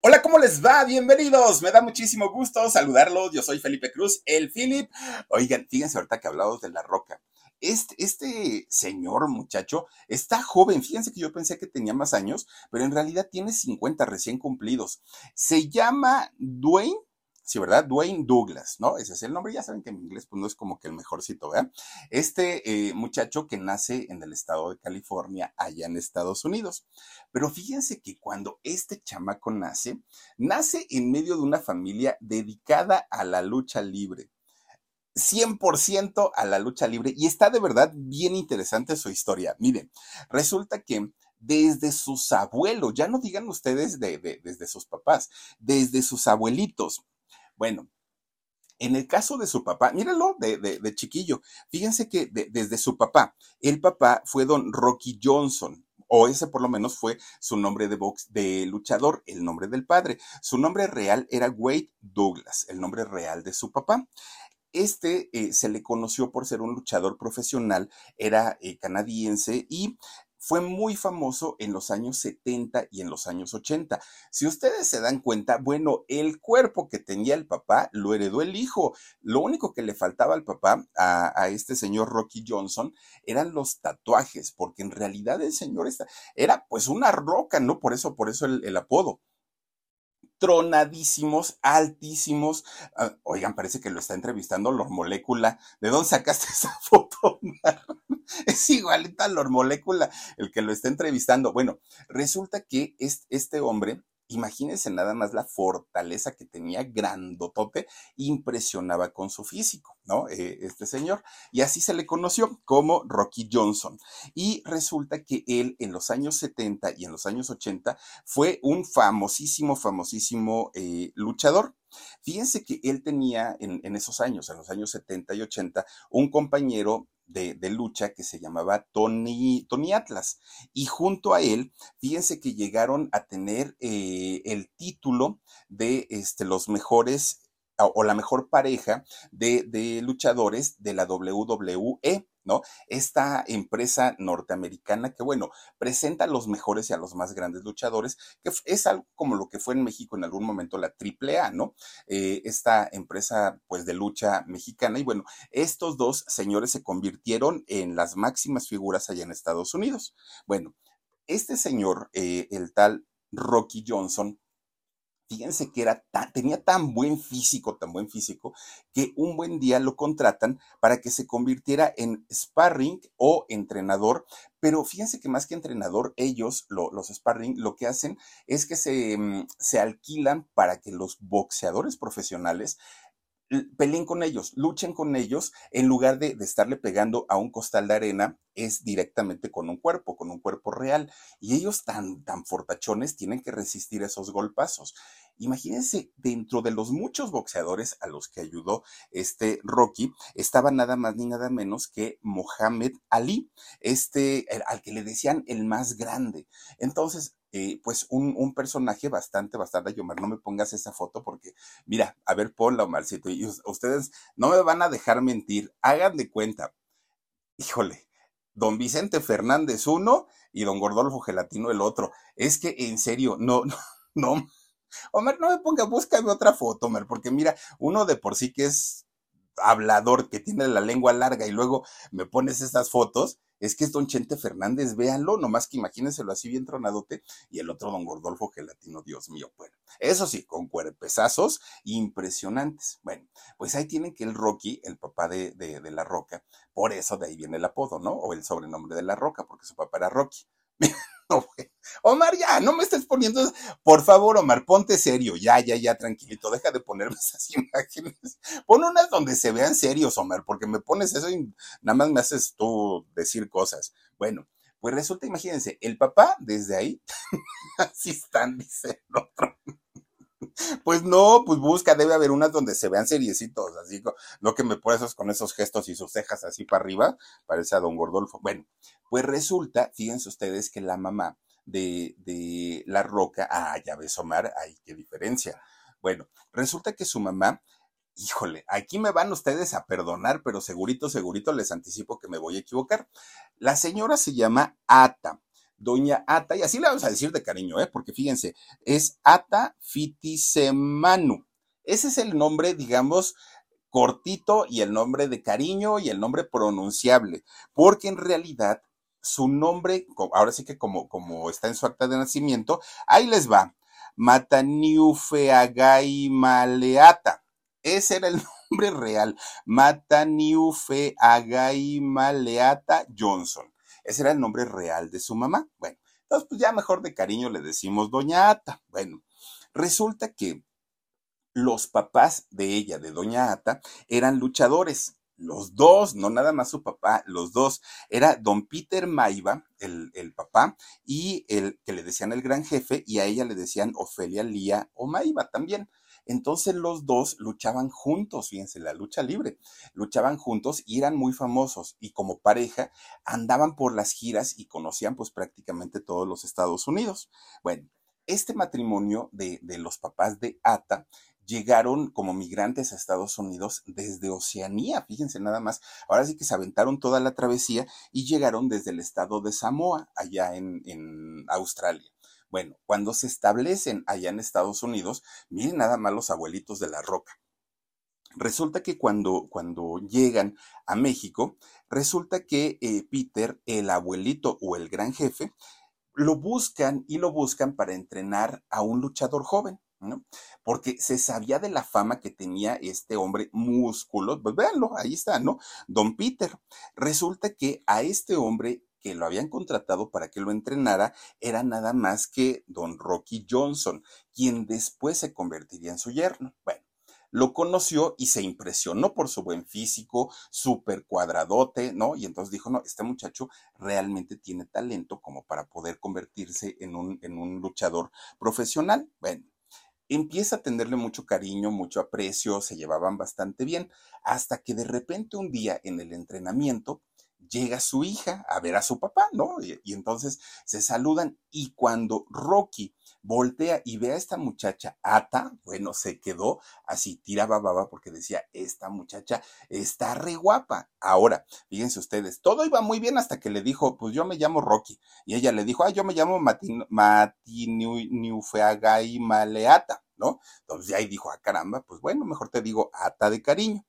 Hola, ¿cómo les va? Bienvenidos. Me da muchísimo gusto saludarlos. Yo soy Felipe Cruz, el Philip. Oigan, fíjense ahorita que hablamos de la roca. Este, este señor muchacho está joven. Fíjense que yo pensé que tenía más años, pero en realidad tiene 50 recién cumplidos. Se llama Dwayne. Sí, ¿verdad? Dwayne Douglas, ¿no? Ese es el nombre. Ya saben que en inglés pues no es como que el mejorcito, ¿verdad? Este eh, muchacho que nace en el estado de California, allá en Estados Unidos. Pero fíjense que cuando este chamaco nace, nace en medio de una familia dedicada a la lucha libre. 100% a la lucha libre y está de verdad bien interesante su historia. Miren, resulta que desde sus abuelos, ya no digan ustedes de, de- desde sus papás, desde sus abuelitos. Bueno, en el caso de su papá, mírenlo de, de- chiquillo, fíjense que de- desde su papá, el papá fue don Rocky Johnson. O ese por lo menos fue su nombre de box, de luchador, el nombre del padre. Su nombre real era Wade Douglas, el nombre real de su papá. Este eh, se le conoció por ser un luchador profesional, era eh, canadiense y fue muy famoso en los años 70 y en los años 80. Si ustedes se dan cuenta, bueno, el cuerpo que tenía el papá lo heredó el hijo. Lo único que le faltaba al papá, a, este señor Rocky Johnson, eran los tatuajes, porque en realidad el señor era pues una roca, ¿no? Por eso, por eso el- apodo tronadísimos, altísimos. Ah, oigan, parece que lo está entrevistando Lord Molécula. ¿De dónde sacaste esa foto? Es igualita a Lord Molécula el que lo está entrevistando. Bueno, resulta que es- este hombre, imagínense nada más la fortaleza que tenía, grandotote, impresionaba con su físico, ¿no? Eh, este señor. Y así se le conoció como Rocky Johnson. Y resulta que él en los años 70 y en los años 80 fue un famosísimo, famosísimo eh, luchador. Fíjense que él tenía en, en esos años, en los años 70 y 80, un compañero de, lucha que se llamaba Tony, Tony Atlas. Y junto a él, fíjense que llegaron a tener eh, el título de este, los mejores o, la mejor pareja de luchadores de la WWE, Esta empresa norteamericana que, bueno, presenta a los mejores y a los más grandes luchadores, que es algo como lo que fue en México en algún momento la AAA, ¿no? Eh, esta empresa, pues, de lucha mexicana. Y bueno, estos dos señores se convirtieron en las máximas figuras allá en Estados Unidos. Bueno, este señor, eh, el tal Rocky Johnson, fíjense que era tan- tenía tan buen físico, tan buen físico, que un buen día lo contratan para que se convirtiera en sparring o entrenador, pero fíjense que más que entrenador, ellos, lo- los sparring, lo que hacen es que se, mm, se alquilan para que los boxeadores profesionales peleen con ellos, luchen con ellos, en lugar de, de estarle pegando a un costal de arena, es directamente con un cuerpo, con un cuerpo real. Y ellos tan, tan fortachones tienen que resistir esos golpazos. Imagínense, dentro de los muchos boxeadores a los que ayudó este Rocky, estaba nada más ni nada menos que Mohamed Ali, este, al que le decían el más grande. Entonces, eh, pues un, un personaje bastante, bastante, Omar, no me pongas esa foto porque Mira, a ver, ponla, Omarcito. Y us- ustedes no me van a dejar mentir. Hagan de cuenta. Híjole, don Vicente Fernández uno y don Gordolfo Gelatino el otro. Es que en serio, no, no, no. Omar, no me ponga, búscame otra foto, Omar, porque mira, uno de por sí que es hablador, que tiene la lengua larga y luego me pones estas fotos, es que es don Chente Fernández, véanlo, nomás que imagínenselo así bien tronadote, y el otro don Gordolfo Gelatino, Dios mío, bueno, eso sí, con cuerpezazos impresionantes. Bueno, pues ahí tienen que el Rocky, el papá de, de, de La Roca, por eso de ahí viene el apodo, ¿no? O el sobrenombre de La Roca, porque su papá era Rocky. Omar, ya, no me estés poniendo. Por favor, Omar, ponte serio. Ya, ya, ya, tranquilito. Deja de ponerme esas imágenes. Pon unas donde se vean serios, Omar, porque me pones eso y nada más me haces tú decir cosas. Bueno, Pues resulta, imagínense, el papá desde ahí, así están, dice el otro. Pues no, pues busca, debe haber unas donde se vean seriecitos, así, no que me esos con esos gestos y sus cejas así para arriba, parece a don Gordolfo. Bueno, pues resulta, fíjense ustedes que la mamá de, de La Roca, ah, ya ves Omar, ay, qué diferencia. Bueno, resulta que su mamá híjole, aquí me van ustedes a perdonar, pero segurito, segurito les anticipo que me voy a equivocar. La señora se llama Ata, doña Ata, y así le vamos a decir de cariño, ¿eh? porque fíjense, es Ata Fitisemanu. Ese es el nombre, digamos, cortito y el nombre de cariño y el nombre pronunciable, porque en realidad su nombre, ahora sí que como, como está en su acta de nacimiento, ahí les va, Mataniufeagai Maleata ese era el nombre real. Mataniufe Agaima Leata Johnson. Ese era el nombre real de su mamá. Bueno, entonces pues ya mejor de cariño le decimos Doña Ata. Bueno, resulta que los papás de ella, de Doña Ata, eran luchadores. Los dos, no nada más su papá, los dos. Era don Peter Maiva, el, el, papá, y el que le decían el gran jefe, y a ella le decían Ofelia Lía o Maiva también. Entonces los dos luchaban juntos, fíjense, la lucha libre, luchaban juntos y eran muy famosos y como pareja andaban por las giras y conocían pues prácticamente todos los Estados Unidos. Bueno, este matrimonio de, de los papás de Ata llegaron como migrantes a Estados Unidos desde Oceanía, fíjense nada más. Ahora sí que se aventaron toda la travesía y llegaron desde el estado de Samoa, allá en, en Australia. Bueno, cuando se establecen allá en Estados Unidos, miren nada más los abuelitos de la roca. Resulta que cuando, cuando llegan a México, resulta que eh, Peter, el abuelito o el gran jefe, lo buscan y lo buscan para entrenar a un luchador joven. ¿no? Porque se sabía de la fama que tenía este hombre músculos, pues véanlo, ahí está, ¿no? Don Peter. Resulta que a este hombre que lo habían contratado para que lo entrenara era nada más que don Rocky Johnson, quien después se convertiría en su yerno. Bueno, lo conoció y se impresionó por su buen físico, súper cuadradote, ¿no? Y entonces dijo, no, este muchacho realmente tiene talento como para poder convertirse en un, en un luchador profesional. Bueno, empieza a tenerle mucho cariño, mucho aprecio, se llevaban bastante bien, hasta que de repente un día en el entrenamiento, llega su hija a ver a su papá, ¿no? Y, entonces se saludan y cuando Rocky voltea y ve a esta muchacha Ata, bueno, se quedó así, tiraba baba porque decía, esta muchacha está re guapa. Ahora, fíjense ustedes, todo iba muy bien hasta que le dijo, pues yo me llamo Rocky. Y ella le dijo, ah, yo me llamo Matiniufeagai Maleata, ¿no? Entonces ahí dijo, ah, caramba, pues bueno, mejor te digo Ata de cariño.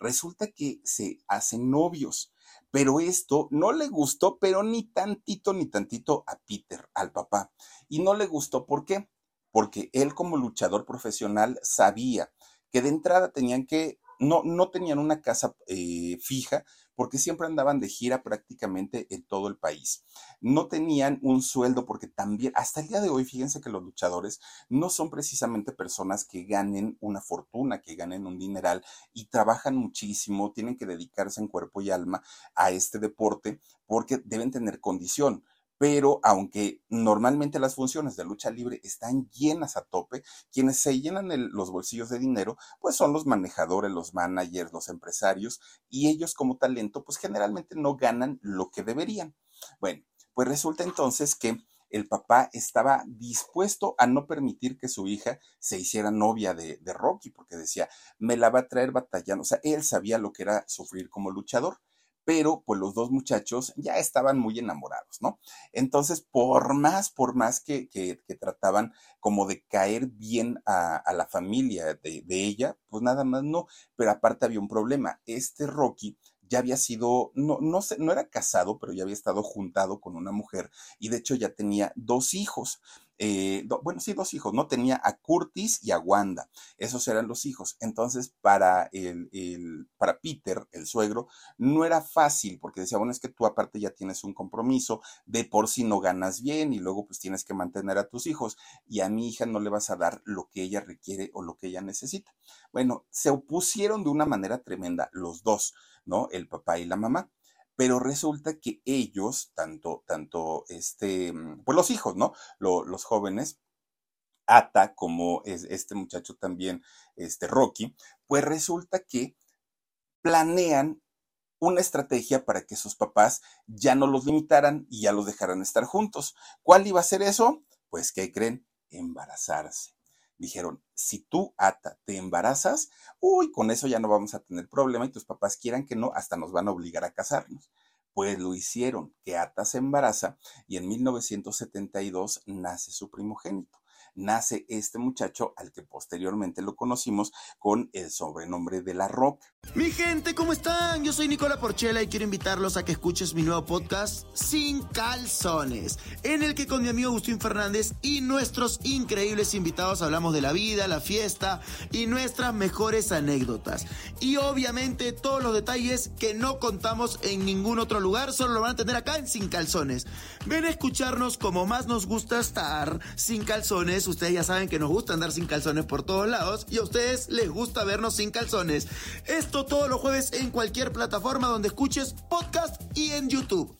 Resulta que se hacen novios pero esto no le gustó, pero ni tantito, ni tantito a Peter, al papá. Y no le gustó, ¿por qué? Porque él como luchador profesional sabía que de entrada tenían que, no, no tenían una casa eh, fija, porque siempre andaban de gira prácticamente en todo el país. No tenían un sueldo porque también, hasta el día de hoy, fíjense que los luchadores no son precisamente personas que ganen una fortuna, que ganen un dineral y trabajan muchísimo, tienen que dedicarse en cuerpo y alma a este deporte porque deben tener condición pero aunque normalmente las funciones de lucha libre están llenas a tope, quienes se llenan los bolsillos de dinero, pues son los manejadores, los managers, los empresarios, y ellos como talento, pues generalmente no ganan lo que deberían. Bueno, pues resulta entonces que el papá estaba dispuesto a no permitir que su hija se hiciera novia de, de Rocky, porque decía, me la va a traer batallando. O sea, él sabía lo que era sufrir como luchador pero pues los dos muchachos ya estaban muy enamorados, ¿no? Entonces, por más, por más que, que, trataban como de caer bien a, la familia de, de, ella, pues nada más no, pero aparte había un problema, este Rocky ya había sido, no, no, sé, no era casado, pero ya había estado juntado con una mujer y de hecho ya tenía dos hijos. Eh, bueno, sí, dos hijos, ¿no? Tenía a Curtis y a Wanda, esos eran los hijos. Entonces, para, el, el, para Peter, el suegro, no era fácil, porque decía, bueno, es que tú aparte ya tienes un compromiso, de por si no ganas bien y luego pues tienes que mantener a tus hijos y a mi hija no le vas a dar lo que ella requiere o lo que ella necesita. Bueno, se opusieron de una manera tremenda los dos, ¿no? El papá y la mamá. Pero resulta que ellos, tanto, tanto, este, mm, pues los hijos, ¿no? los jóvenes, Ata, como es este muchacho también, este Rocky, pues resulta que planean una estrategia para que sus papás ya no los limitaran y ya los dejaran estar juntos. ¿Cuál iba a ser eso? Pues, ¿qué creen? Embarazarse. Dijeron, si tú, Ata, te embarazas, uy, con eso ya no vamos a tener problema y tus papás quieran que no, hasta nos van a obligar a casarnos. Pues lo hicieron, que Ata se embaraza y en 1972 nace su primogénito nace este muchacho al que posteriormente lo conocimos con el sobrenombre de La Roca. Mi gente, ¿cómo están? Yo soy Nicola Porchela y quiero invitarlos a que escuches mi nuevo podcast Sin Calzones, en el que con mi amigo Agustín Fernández y nuestros increíbles invitados hablamos de la vida, la fiesta y nuestras mejores anécdotas. Y obviamente todos los detalles que no contamos en ningún otro lugar, solo lo van a tener acá en Sin Calzones. Ven a escucharnos como más nos gusta estar sin calzones ustedes ya saben que nos gusta andar sin calzones por todos lados y a ustedes les gusta vernos sin calzones. Esto todos los jueves en cualquier plataforma donde escuches podcast y en YouTube.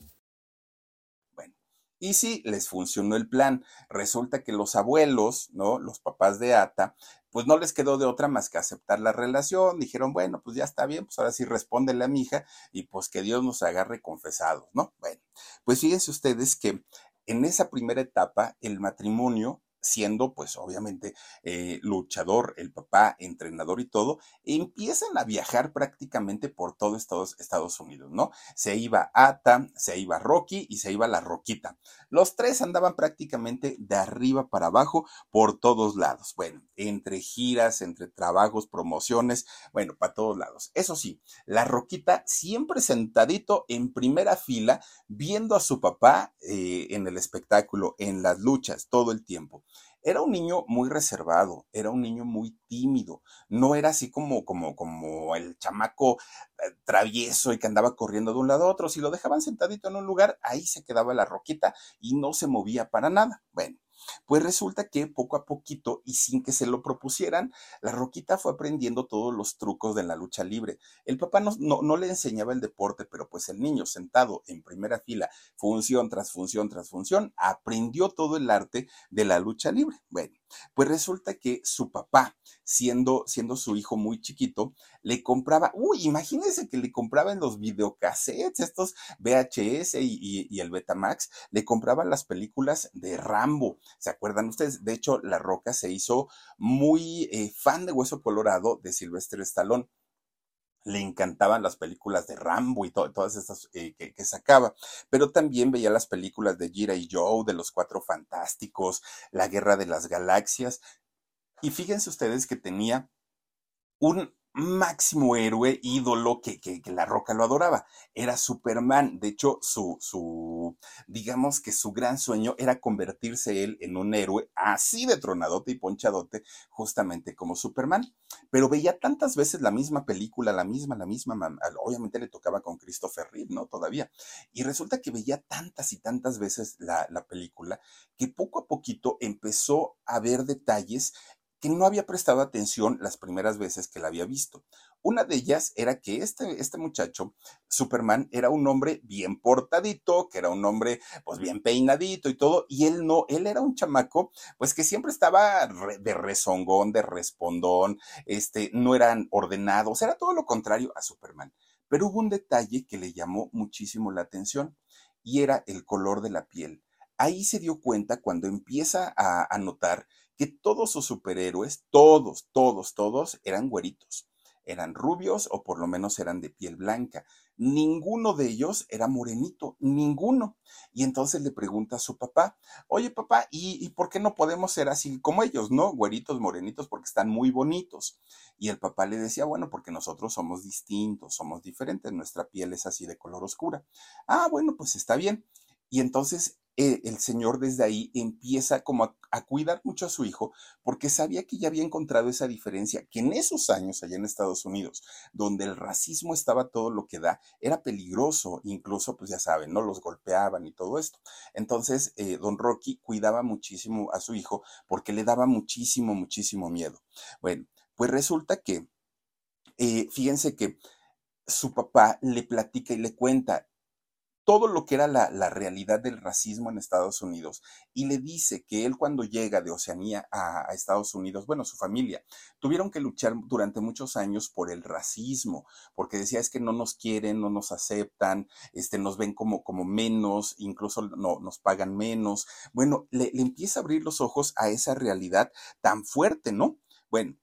Bueno, y si les funcionó el plan, resulta que los abuelos, ¿no? Los papás de Ata, pues no les quedó de otra más que aceptar la relación. Dijeron, bueno, pues ya está bien, pues ahora sí respóndele a mi hija y pues que Dios nos agarre confesados, ¿no? Bueno, pues fíjense ustedes que en esa primera etapa el matrimonio siendo pues obviamente eh, luchador, el papá, entrenador y todo, empiezan a viajar prácticamente por todo Estados, Estados Unidos, ¿no? Se iba Ata, se iba Rocky y se iba la Roquita. Los tres andaban prácticamente de arriba para abajo por todos lados. Bueno, entre giras, entre trabajos, promociones, bueno, para todos lados. Eso sí, la Roquita siempre sentadito en primera fila viendo a su papá eh, en el espectáculo, en las luchas, todo el tiempo. Era un niño muy reservado, era un niño muy tímido, no era así como, como, como el chamaco eh, travieso y que andaba corriendo de un lado a otro. Si lo dejaban sentadito en un lugar, ahí se quedaba la roquita y no se movía para nada. Bueno, pues resulta que poco a poquito y sin que se lo propusieran, la Roquita fue aprendiendo todos los trucos de la lucha libre. El papá no, no, le enseñaba el deporte, pero pues el niño sentado en primera fila, función tras función tras función, aprendió todo el arte de la lucha libre. Bueno, pues resulta que su papá, siendo, siendo su hijo muy chiquito, le compraba, uy, imagínense que le compraba en los videocassettes, estos VHS y, el Betamax, le compraban las películas de Rambo. ¿Se acuerdan ustedes? De hecho, La Roca se hizo muy eh, fan de Hueso Colorado de Sylvester Stallone le encantaban las películas de Rambo y todas estas eh, que, que, sacaba, pero también veía las películas de Gira y Joe, de los Cuatro Fantásticos, La Guerra de las Galaxias, y fíjense ustedes que tenía un máximo héroe, ídolo, que, que, la roca lo adoraba. Era Superman. De hecho, su, su, digamos que su gran sueño era convertirse él en un héroe así de tronadote y ponchadote, justamente como Superman. Pero veía tantas veces la misma película, la misma, la misma, obviamente le tocaba con Christopher Reeve, ¿no? Todavía. Y resulta que veía tantas y tantas veces la, la película que poco a poquito empezó a ver detalles que no había prestado atención las primeras veces que la había visto. Una de ellas era que este, este muchacho, Superman, era un hombre bien portadito, que era un hombre pues bien peinadito y todo, y él no, él era un chamaco pues que siempre estaba de rezongón, de respondón, este, no eran ordenados, era todo lo contrario a Superman. Pero hubo un detalle que le llamó muchísimo la atención y era el color de la piel. Ahí se dio cuenta cuando empieza a, a notar que todos sus superhéroes, todos, todos, todos eran güeritos, eran rubios o por lo menos eran de piel blanca. Ninguno de ellos era morenito, ninguno. Y entonces le pregunta a su papá, oye papá, ¿y, por qué no podemos ser así como ellos, no? Güeritos, morenitos, porque están muy bonitos. Y el papá le decía, bueno, porque nosotros somos distintos, somos diferentes, nuestra piel es así de color oscura. Ah, bueno, pues está bien. Y entonces eh, el señor desde ahí empieza como a, cuidar mucho a su hijo porque sabía que ya había encontrado esa diferencia, que en esos años allá en Estados Unidos, donde el racismo estaba todo lo que da, era peligroso, incluso pues ya saben, ¿no? Los golpeaban y todo esto. Entonces, eh, don Rocky cuidaba muchísimo a su hijo porque le daba muchísimo, muchísimo miedo. Bueno, pues resulta que, eh, fíjense que su papá le platica y le cuenta, todo lo que era la, la, realidad del racismo en Estados Unidos y le dice que él cuando llega de Oceanía a, Estados Unidos, bueno, su familia, tuvieron que luchar durante muchos años por el racismo, porque decía es que no nos quieren, no nos aceptan, este, nos ven como, como menos, incluso no, nos pagan menos. Bueno, le, le empieza a abrir los ojos a esa realidad tan fuerte, ¿no? Bueno,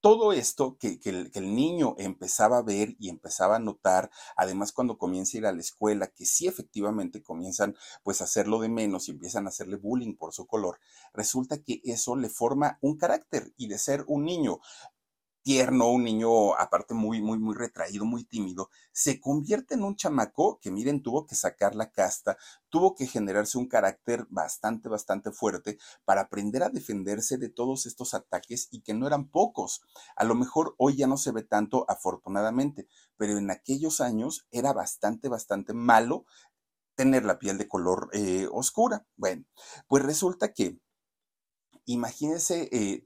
todo esto que, el, el, niño empezaba a ver y empezaba a notar, además cuando comienza a ir a la escuela, que sí efectivamente comienzan pues a hacerlo de menos y empiezan a hacerle bullying por su color, resulta que eso le forma un carácter y de ser un niño tierno, un niño aparte muy, muy, muy retraído, muy tímido, se convierte en un chamaco que, miren, tuvo que sacar la casta, tuvo que generarse un carácter bastante, bastante fuerte para aprender a defenderse de todos estos ataques y que no eran pocos. A lo mejor hoy ya no se ve tanto, afortunadamente, pero en aquellos años era bastante, bastante malo tener la piel de color eh, oscura. Bueno, pues resulta que imagínense, eh,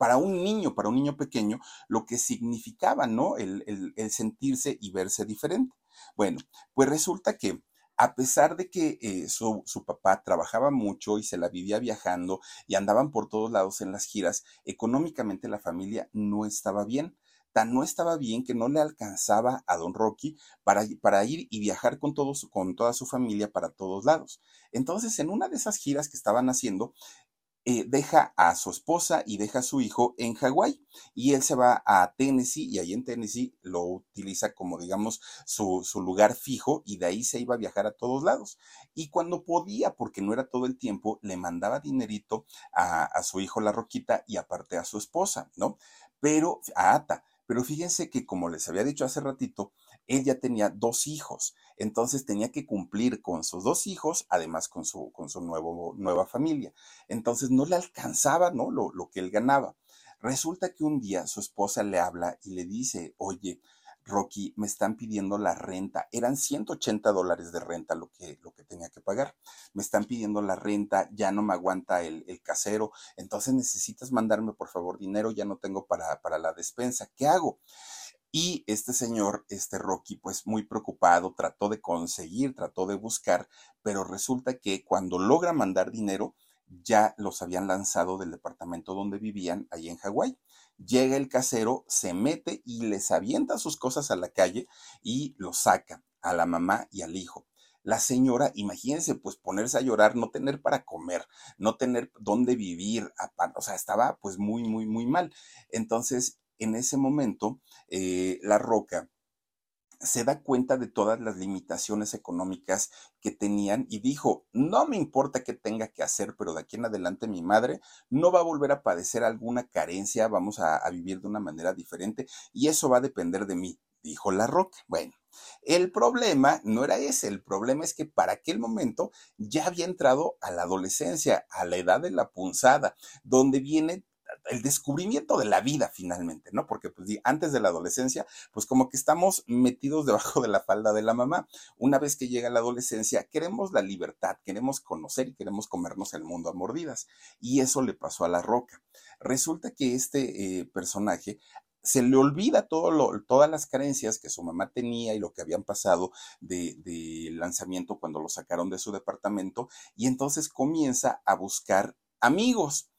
para un niño, para un niño pequeño, lo que significaba, ¿no? El, sentirse y verse diferente. Bueno, pues resulta que a pesar de que eh, su, papá trabajaba mucho y se la vivía viajando y andaban por todos lados en las giras, económicamente la familia no estaba bien. Tan no estaba bien que no le alcanzaba a don Rocky para, ir y viajar con toda su familia para todos lados. Entonces, en una de esas giras que estaban haciendo, eh, deja a su esposa y deja a su hijo en Hawái y él se va a Tennessee y ahí en Tennessee lo utiliza como digamos su, su, lugar fijo y de ahí se iba a viajar a todos lados y cuando podía porque no era todo el tiempo le mandaba dinerito a, a su hijo la Roquita y aparte a su esposa, ¿no? Pero a Ata, pero fíjense que como les había dicho hace ratito, él ya tenía dos hijos, entonces tenía que cumplir con sus dos hijos, además con su, con su nuevo, nueva familia. Entonces no le alcanzaba, ¿no? Lo, lo que él ganaba. Resulta que un día su esposa le habla y le dice, oye, Rocky, me están pidiendo la renta. Eran 180 dólares de renta lo que, lo que tenía que pagar. Me están pidiendo la renta, ya no me aguanta el, el casero. Entonces necesitas mandarme por favor dinero, ya no tengo para, para la despensa. ¿Qué hago? Y este señor, este Rocky, pues muy preocupado, trató de conseguir, trató de buscar, pero resulta que cuando logra mandar dinero, ya los habían lanzado del departamento donde vivían, ahí en Hawái. Llega el casero, se mete y les avienta sus cosas a la calle y los saca a la mamá y al hijo. La señora, imagínense, pues ponerse a llorar, no tener para comer, no tener dónde vivir, o sea, estaba pues muy, muy, muy mal. Entonces, en ese momento, eh, La Roca se da cuenta de todas las limitaciones económicas que tenían y dijo, no me importa qué tenga que hacer, pero de aquí en adelante mi madre no va a volver a padecer alguna carencia, vamos a, a vivir de una manera diferente y eso va a depender de mí, dijo La Roca. Bueno, el problema no era ese, el problema es que para aquel momento ya había entrado a la adolescencia, a la edad de la punzada, donde viene el descubrimiento de la vida finalmente, ¿no? Porque pues antes de la adolescencia, pues como que estamos metidos debajo de la falda de la mamá. Una vez que llega la adolescencia, queremos la libertad, queremos conocer y queremos comernos el mundo a mordidas. Y eso le pasó a la roca. Resulta que este eh, personaje se le olvida todo todas las carencias que su mamá tenía y lo que habían pasado de, de lanzamiento cuando lo sacaron de su departamento y entonces comienza a buscar amigos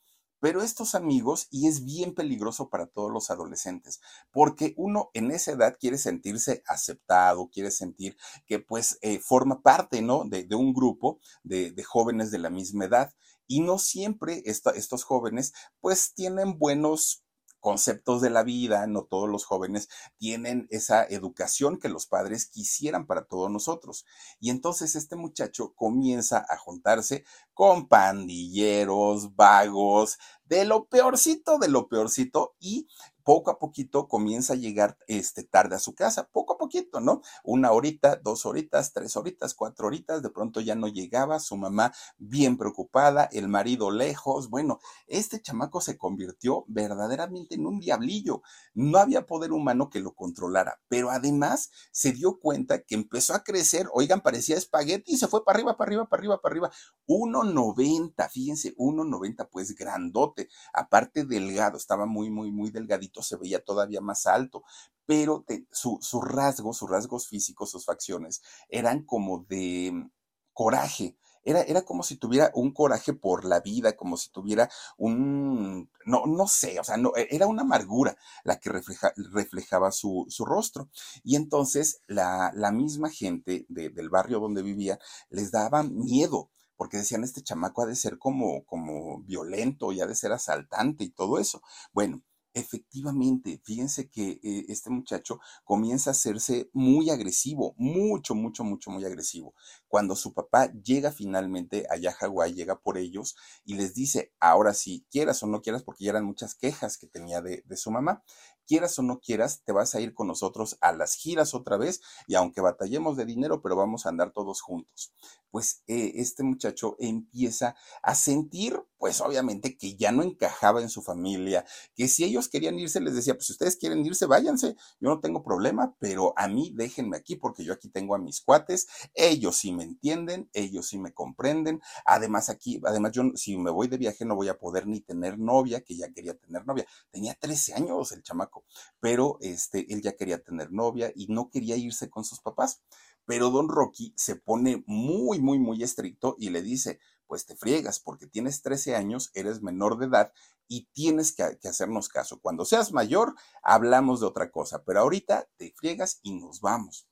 pero estos amigos, y es bien peligroso para todos los adolescentes, porque uno en esa edad quiere sentirse aceptado, quiere sentir que pues eh, forma parte, ¿no? De, un grupo de, jóvenes de la misma edad. Y no siempre estos jóvenes pues tienen buenos conceptos de la vida, no todos los jóvenes tienen esa educación que los padres quisieran para todos nosotros. Y entonces este muchacho comienza a juntarse con pandilleros, vagos, de lo peorcito, de lo peorcito, y poco a poquito comienza a llegar este, tarde a su casa, poco a poquito, ¿no? Una horita, dos horitas, tres horitas, cuatro horitas, de pronto ya no llegaba, su mamá bien preocupada, el marido lejos, bueno, este chamaco se convirtió verdaderamente en un diablillo, no había poder humano que lo controlara, pero además se dio cuenta que empezó a crecer, oigan, parecía espagueti y se fue para arriba, para arriba, para arriba, para arriba, 1,90, fíjense, 1,90, pues grandote, aparte delgado, estaba muy, muy, muy delgadito se veía todavía más alto, pero su, rasgo, sus rasgos físicos, sus facciones, eran como de coraje, era, era como si tuviera un coraje por la vida, como si tuviera un, no, no sé, o sea, no, e, era una amargura la que reflejaba su, su, rostro. Y entonces la, la misma gente del barrio donde vivía les daba miedo porque decían, este chamaco ha de ser como, como violento y ha de ser asaltante y todo eso. Bueno, Efectivamente, fíjense que eh, este muchacho comienza a hacerse muy agresivo, mucho, mucho, mucho, muy agresivo. Cuando su papá llega finalmente allá a Hawái, llega por ellos y les dice, ahora sí, quieras o no quieras, porque ya eran muchas quejas que tenía de, su mamá, quieras o no quieras, te vas a ir con nosotros a las giras otra vez y aunque batallemos de dinero, pero vamos a andar todos juntos. Pues eh, este muchacho empieza a sentir pues obviamente que ya no encajaba en su familia, que si ellos querían irse, les decía, pues si ustedes quieren irse, váyanse, yo no tengo problema, pero a mí déjenme aquí porque yo aquí tengo a mis cuates, ellos sí me entienden, ellos sí me comprenden, además aquí, además yo si me voy de viaje no voy a poder ni tener novia, que ya quería tener novia, tenía 13 años el chamaco, pero este, él ya quería tener novia y no quería irse con sus papás. Pero don Rocky se pone muy, muy, muy estricto y le dice, pues te friegas porque tienes 13 años, eres menor de edad y tienes que, hacernos caso. Cuando seas mayor, hablamos de otra cosa, pero ahorita te friegas y nos vamos.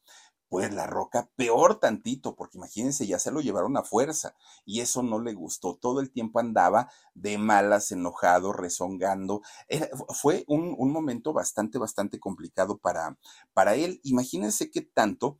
Pues la roca, peor tantito, porque imagínense, ya se lo llevaron a fuerza y eso no le gustó. Todo el tiempo andaba de malas, enojado, rezongando. fue un, un, momento bastante, bastante complicado para, para él. Imagínense qué tanto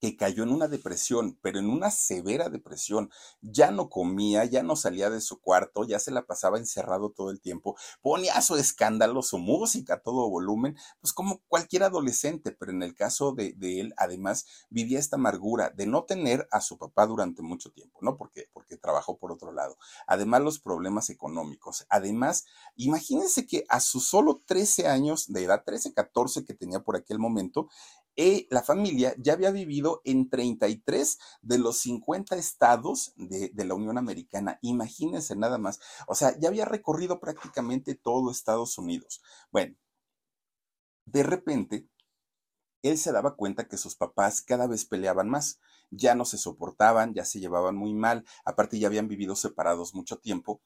que cayó en una depresión, pero en una severa depresión. Ya no comía, ya no salía de su cuarto, ya se la pasaba encerrado todo el tiempo, ponía su escándalo, su música a todo volumen, pues como cualquier adolescente, pero en el caso de, de, él, además, vivía esta amargura de no tener a su papá durante mucho tiempo, ¿no? Porque, porque trabajó por otro lado. Además, los problemas económicos. Además, imagínense que a sus solo 13 años de edad, 13, 14 que tenía por aquel momento, eh, la familia ya había vivido en 33 de los 50 estados de, de, la Unión Americana. Imagínense nada más. O sea, ya había recorrido prácticamente todo Estados Unidos. Bueno, de repente, él se daba cuenta que sus papás cada vez peleaban más. Ya no se soportaban, ya se llevaban muy mal. Aparte, ya habían vivido separados mucho tiempo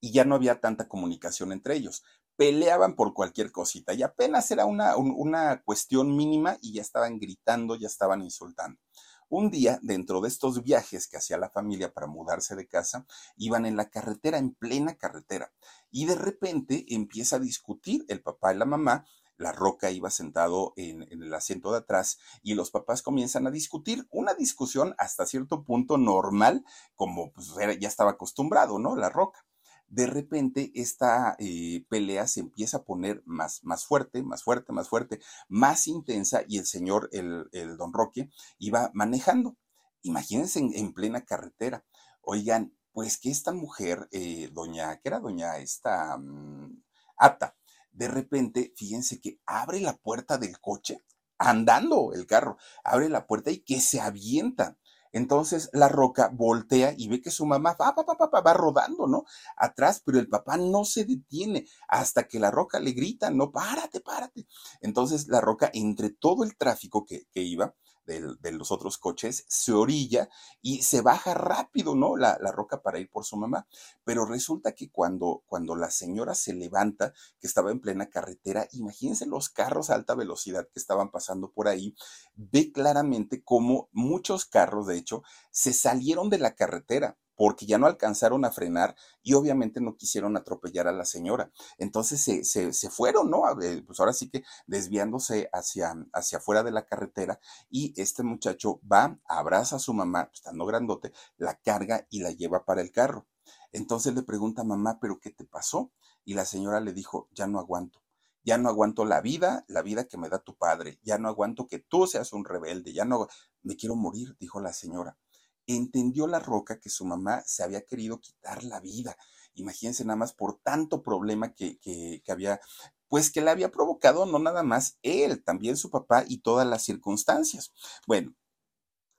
y ya no había tanta comunicación entre ellos peleaban por cualquier cosita y apenas era una, una cuestión mínima y ya estaban gritando, ya estaban insultando. Un día, dentro de estos viajes que hacía la familia para mudarse de casa, iban en la carretera, en plena carretera, y de repente empieza a discutir el papá y la mamá. La roca iba sentado en, el asiento de atrás y los papás comienzan a discutir una discusión hasta cierto punto normal, como pues, ya estaba acostumbrado, ¿no? La roca de repente esta eh, pelea se empieza a poner más, más fuerte, más fuerte, más fuerte, más intensa y el señor, el, el don Roque, iba manejando. Imagínense en, plena carretera. Oigan, pues que esta mujer, eh, doña, que era doña esta mm, Ata, de repente, fíjense que abre la puerta del coche, andando el carro, abre la puerta y que se avienta entonces la roca voltea y ve que su mamá va, va, va, va, rodando, ¿no? Atrás, pero el papá no se detiene hasta que la roca le grita, no, párate, párate. Entonces la roca, entre todo el tráfico que, que iba, de, los otros coches, se orilla y se baja rápido, ¿no? La, la, roca para ir por su mamá. Pero resulta que cuando, cuando la señora se levanta, que estaba en plena carretera, imagínense los carros a alta velocidad que estaban pasando por ahí, ve claramente cómo muchos carros, de hecho, se salieron de la carretera porque ya no alcanzaron a frenar y obviamente no quisieron atropellar a la señora. Entonces se, se, fueron, ¿no? Pues ahora sí que desviándose hacia, hacia afuera de la carretera y este muchacho va, abraza a su mamá, estando grandote, la carga y la lleva para el carro. Entonces le pregunta, mamá, ¿pero qué te pasó? Y la señora le dijo, ya no aguanto. Ya no aguanto la vida, la vida que me da tu padre. Ya no aguanto que tú seas un rebelde. Ya no, me quiero morir, dijo la señora. Entendió la roca que su mamá se había querido quitar la vida. Imagínense nada más por tanto problema que, que, que había pues que le había provocado no nada más él, también su papá y todas las circunstancias. Bueno,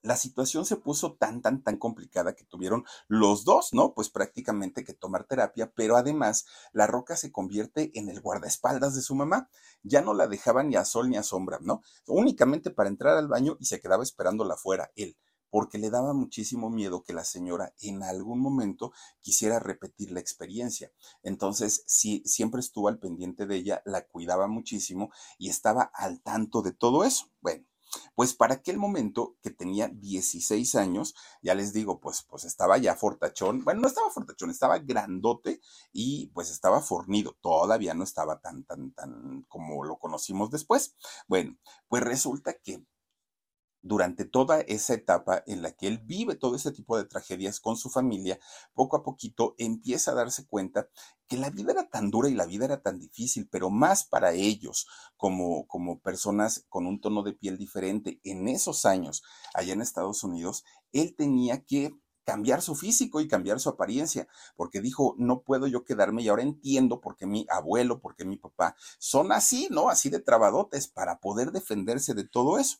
la situación se puso tan, tan, tan complicada que tuvieron los dos, ¿no? Pues prácticamente que tomar terapia, pero además la roca se convierte en el guardaespaldas de su mamá. Ya no la dejaba ni a sol ni a sombra, ¿no? Únicamente para entrar al baño y se quedaba esperándola afuera, él porque le daba muchísimo miedo que la señora en algún momento quisiera repetir la experiencia. Entonces, sí, siempre estuvo al pendiente de ella, la cuidaba muchísimo y estaba al tanto de todo eso. Bueno, pues para aquel momento que tenía 16 años, ya les digo, pues, pues estaba ya fortachón, bueno, no estaba fortachón, estaba grandote y pues estaba fornido, todavía no estaba tan, tan, tan como lo conocimos después. Bueno, pues resulta que durante toda esa etapa en la que él vive todo ese tipo de tragedias con su familia, poco a poquito empieza a darse cuenta que la vida era tan dura y la vida era tan difícil, pero más para ellos como, como personas con un tono de piel diferente en esos años allá en Estados Unidos, él tenía que cambiar su físico y cambiar su apariencia, porque dijo, no puedo yo quedarme y ahora entiendo por qué mi abuelo, por qué mi papá son así, ¿no? Así de trabadotes para poder defenderse de todo eso.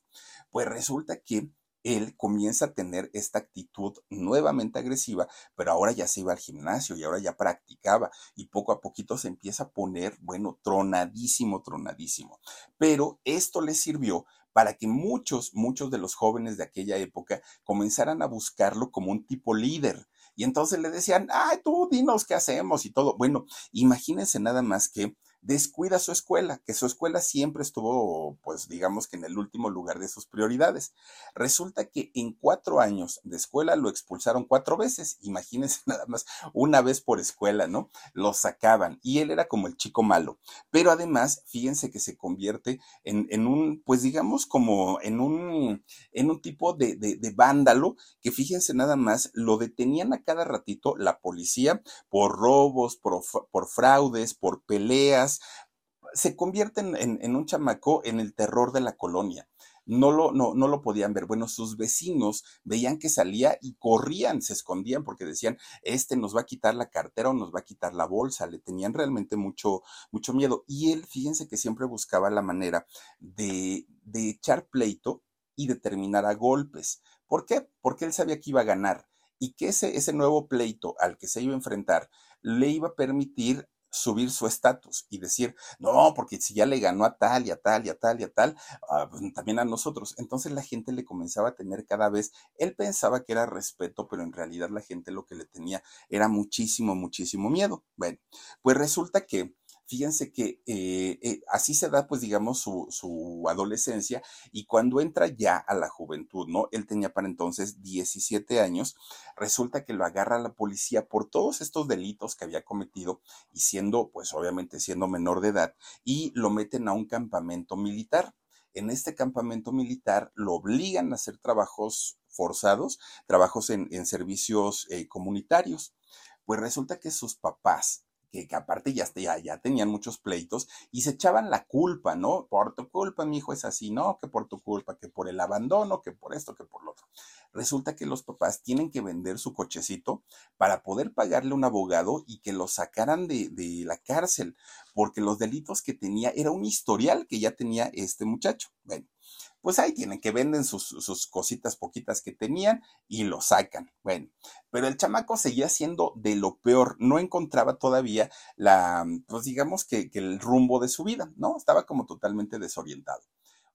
Pues resulta que él comienza a tener esta actitud nuevamente agresiva, pero ahora ya se iba al gimnasio y ahora ya practicaba y poco a poquito se empieza a poner, bueno, tronadísimo, tronadísimo. Pero esto le sirvió para que muchos, muchos de los jóvenes de aquella época comenzaran a buscarlo como un tipo líder. Y entonces le decían, ay, tú dinos qué hacemos y todo. Bueno, imagínense nada más que descuida su escuela, que su escuela siempre estuvo, pues digamos que en el último lugar de sus prioridades. Resulta que en cuatro años de escuela lo expulsaron cuatro veces, imagínense nada más, una vez por escuela, ¿no? Lo sacaban y él era como el chico malo. Pero además, fíjense que se convierte en, en un, pues digamos como en un, en un tipo de, de, vándalo, que fíjense nada más, lo detenían a cada ratito la policía por robos, por, por fraudes, por peleas, se convierte en, un chamaco en el terror de la colonia. No lo, no, no lo podían ver. Bueno, sus vecinos veían que salía y corrían, se escondían porque decían, este nos va a quitar la cartera o nos va a quitar la bolsa. Le tenían realmente mucho, mucho miedo. Y él, fíjense que siempre buscaba la manera de, de echar pleito y de terminar a golpes. ¿Por qué? Porque él sabía que iba a ganar y que ese, ese nuevo pleito al que se iba a enfrentar le iba a permitir subir su estatus y decir, no, porque si ya le ganó a tal y a tal y a tal y a tal, ah, pues, también a nosotros. Entonces la gente le comenzaba a tener cada vez, él pensaba que era respeto, pero en realidad la gente lo que le tenía era muchísimo, muchísimo miedo. Bueno, pues resulta que fíjense que eh, eh, así se da, pues digamos, su, su, adolescencia y cuando entra ya a la juventud, ¿no? Él tenía para entonces 17 años, resulta que lo agarra la policía por todos estos delitos que había cometido y siendo, pues obviamente siendo menor de edad, y lo meten a un campamento militar. En este campamento militar lo obligan a hacer trabajos forzados, trabajos en, en servicios eh, comunitarios. Pues resulta que sus papás que, aparte ya, ya, ya, tenían muchos pleitos y se echaban la culpa, ¿no? Por tu culpa, mi hijo es así, no, que por tu culpa, que por el abandono, que por esto, que por lo otro. Resulta que los papás tienen que vender su cochecito para poder pagarle un abogado y que lo sacaran de, de la cárcel, porque los delitos que tenía era un historial que ya tenía este muchacho. Bueno, pues ahí tienen que venden sus, sus, cositas poquitas que tenían y lo sacan. Bueno, pero el chamaco seguía siendo de lo peor, no encontraba todavía la, pues digamos que, que el rumbo de su vida, ¿no? Estaba como totalmente desorientado.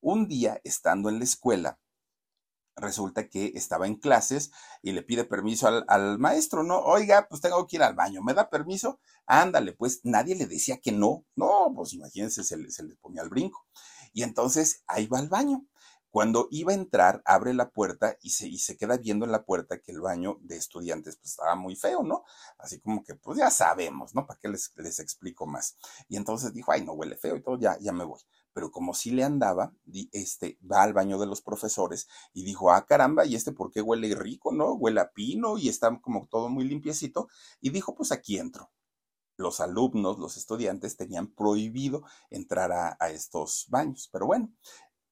Un día, estando en la escuela, resulta que estaba en clases y le pide permiso al, al, maestro, ¿no? Oiga, pues tengo que ir al baño, ¿me da permiso? Ándale, pues nadie le decía que no, no, pues imagínense, se le, se le ponía al brinco. Y entonces ahí va al baño Cuando iba a entrar, abre la puerta y se, y se queda viendo en la puerta que el baño de estudiantes pues estaba muy feo, ¿no? Así como que, pues ya sabemos, ¿no? ¿Para qué les, les explico más? Y entonces dijo, ay, no huele feo y todo, ya, ya me voy. Pero como sí le andaba, este, va al baño de los profesores y dijo, ah, caramba, ¿y este por qué huele rico, no? Huele a pino y está como todo muy limpiecito. Y dijo, pues aquí entro los alumnos, los estudiantes tenían prohibido entrar a, a, estos baños. Pero bueno,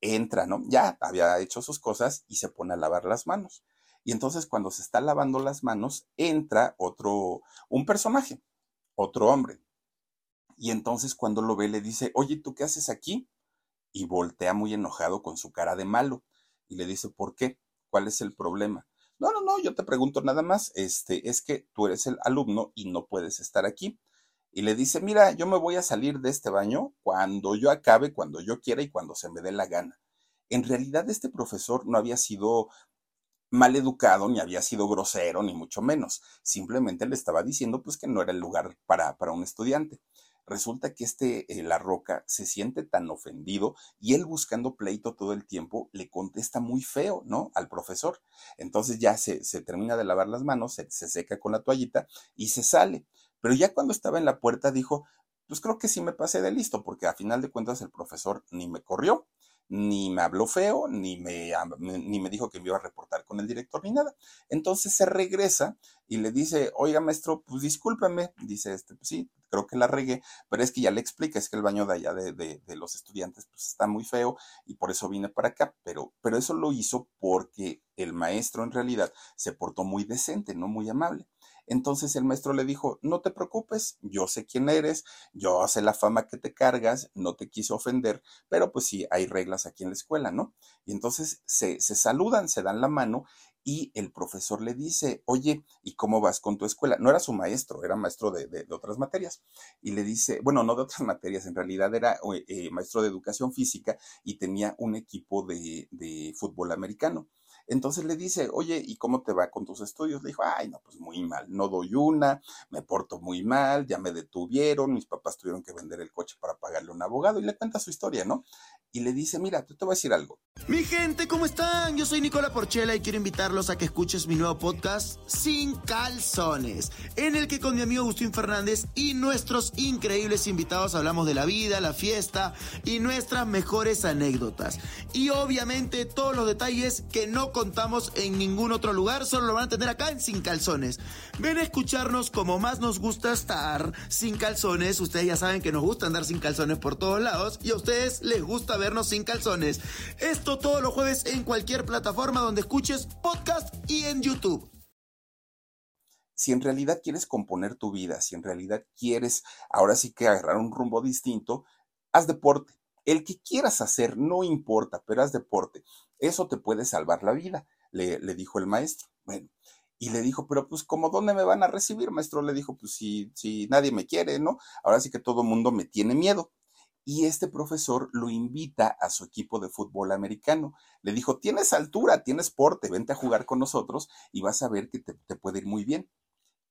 entra, ¿no? Ya había hecho sus cosas y se pone a lavar las manos. Y entonces cuando se está lavando las manos, entra otro, un personaje, otro hombre. Y entonces cuando lo ve le dice, oye, ¿tú qué haces aquí? Y voltea muy enojado con su cara de malo. Y le dice, ¿por qué? ¿Cuál es el problema? No, no, no, yo te pregunto nada más, este, es que tú eres el alumno y no puedes estar aquí y le dice, mira, yo me voy a salir de este baño cuando yo acabe, cuando yo quiera y cuando se me dé la gana. En realidad este profesor no había sido mal educado, ni había sido grosero, ni mucho menos. Simplemente le estaba diciendo pues que no era el lugar para, para un estudiante. Resulta que este eh, La Roca se siente tan ofendido y él buscando pleito todo el tiempo le contesta muy feo, ¿no? Al profesor. Entonces ya se, se termina de lavar las manos, se, se seca con la toallita y se sale. Pero ya cuando estaba en la puerta dijo, pues creo que sí me pasé de listo, porque a final de cuentas el profesor ni me corrió, ni me habló feo, ni me, ni me dijo que me iba a reportar con el director, ni nada. Entonces se regresa y le dice, oiga maestro, pues discúlpeme, dice este, pues sí, creo que la regué, pero es que ya le explica, es que el baño de allá de, de, de, los estudiantes pues está muy feo y por eso vine para acá, pero, pero eso lo hizo porque el maestro en realidad se portó muy decente, no muy amable. Entonces el maestro le dijo, no te preocupes, yo sé quién eres, yo sé la fama que te cargas, no te quise ofender, pero pues sí, hay reglas aquí en la escuela, ¿no? Y entonces se, se saludan, se dan la mano y el profesor le dice, oye, ¿y cómo vas con tu escuela? No era su maestro, era maestro de, de, otras materias. Y le dice, bueno, no de otras materias, en realidad era eh, maestro de educación física y tenía un equipo de, de fútbol americano. Entonces le dice, oye, ¿y cómo te va con tus estudios? Le dijo, ay, no, pues muy mal, no doy una, me porto muy mal, ya me detuvieron, mis papás tuvieron que vender el coche para pagarle a un abogado y le cuenta su historia, ¿no? Y le dice, mira, te voy a decir algo. Mi gente, ¿cómo están? Yo soy Nicola Porchela y quiero invitarlos a que escuches mi nuevo podcast Sin Calzones, en el que con mi amigo Agustín Fernández y nuestros increíbles invitados hablamos de la vida, la fiesta y nuestras mejores anécdotas. Y obviamente todos los detalles que no contamos en ningún otro lugar, solo lo van a tener acá en Sin Calzones. Ven a escucharnos como más nos gusta estar sin calzones. Ustedes ya saben que nos gusta andar sin calzones por todos lados y a ustedes les gusta vernos sin calzones. Esto todos los jueves en cualquier plataforma donde escuches podcast y en YouTube. Si en realidad quieres componer tu vida, si en realidad quieres ahora sí que agarrar un rumbo distinto, haz deporte. El que quieras hacer, no importa, pero haz deporte. Eso te puede salvar la vida, le, dijo el maestro. Bueno, y le dijo, pero pues, ¿cómo dónde me van a recibir, maestro? Le dijo, pues si, si nadie me quiere, ¿no? Ahora sí que todo el mundo me tiene miedo. Y este profesor lo invita a su equipo de fútbol americano. Le dijo, tienes altura, tienes porte, vente a jugar con nosotros y vas a ver que te, te puede ir muy bien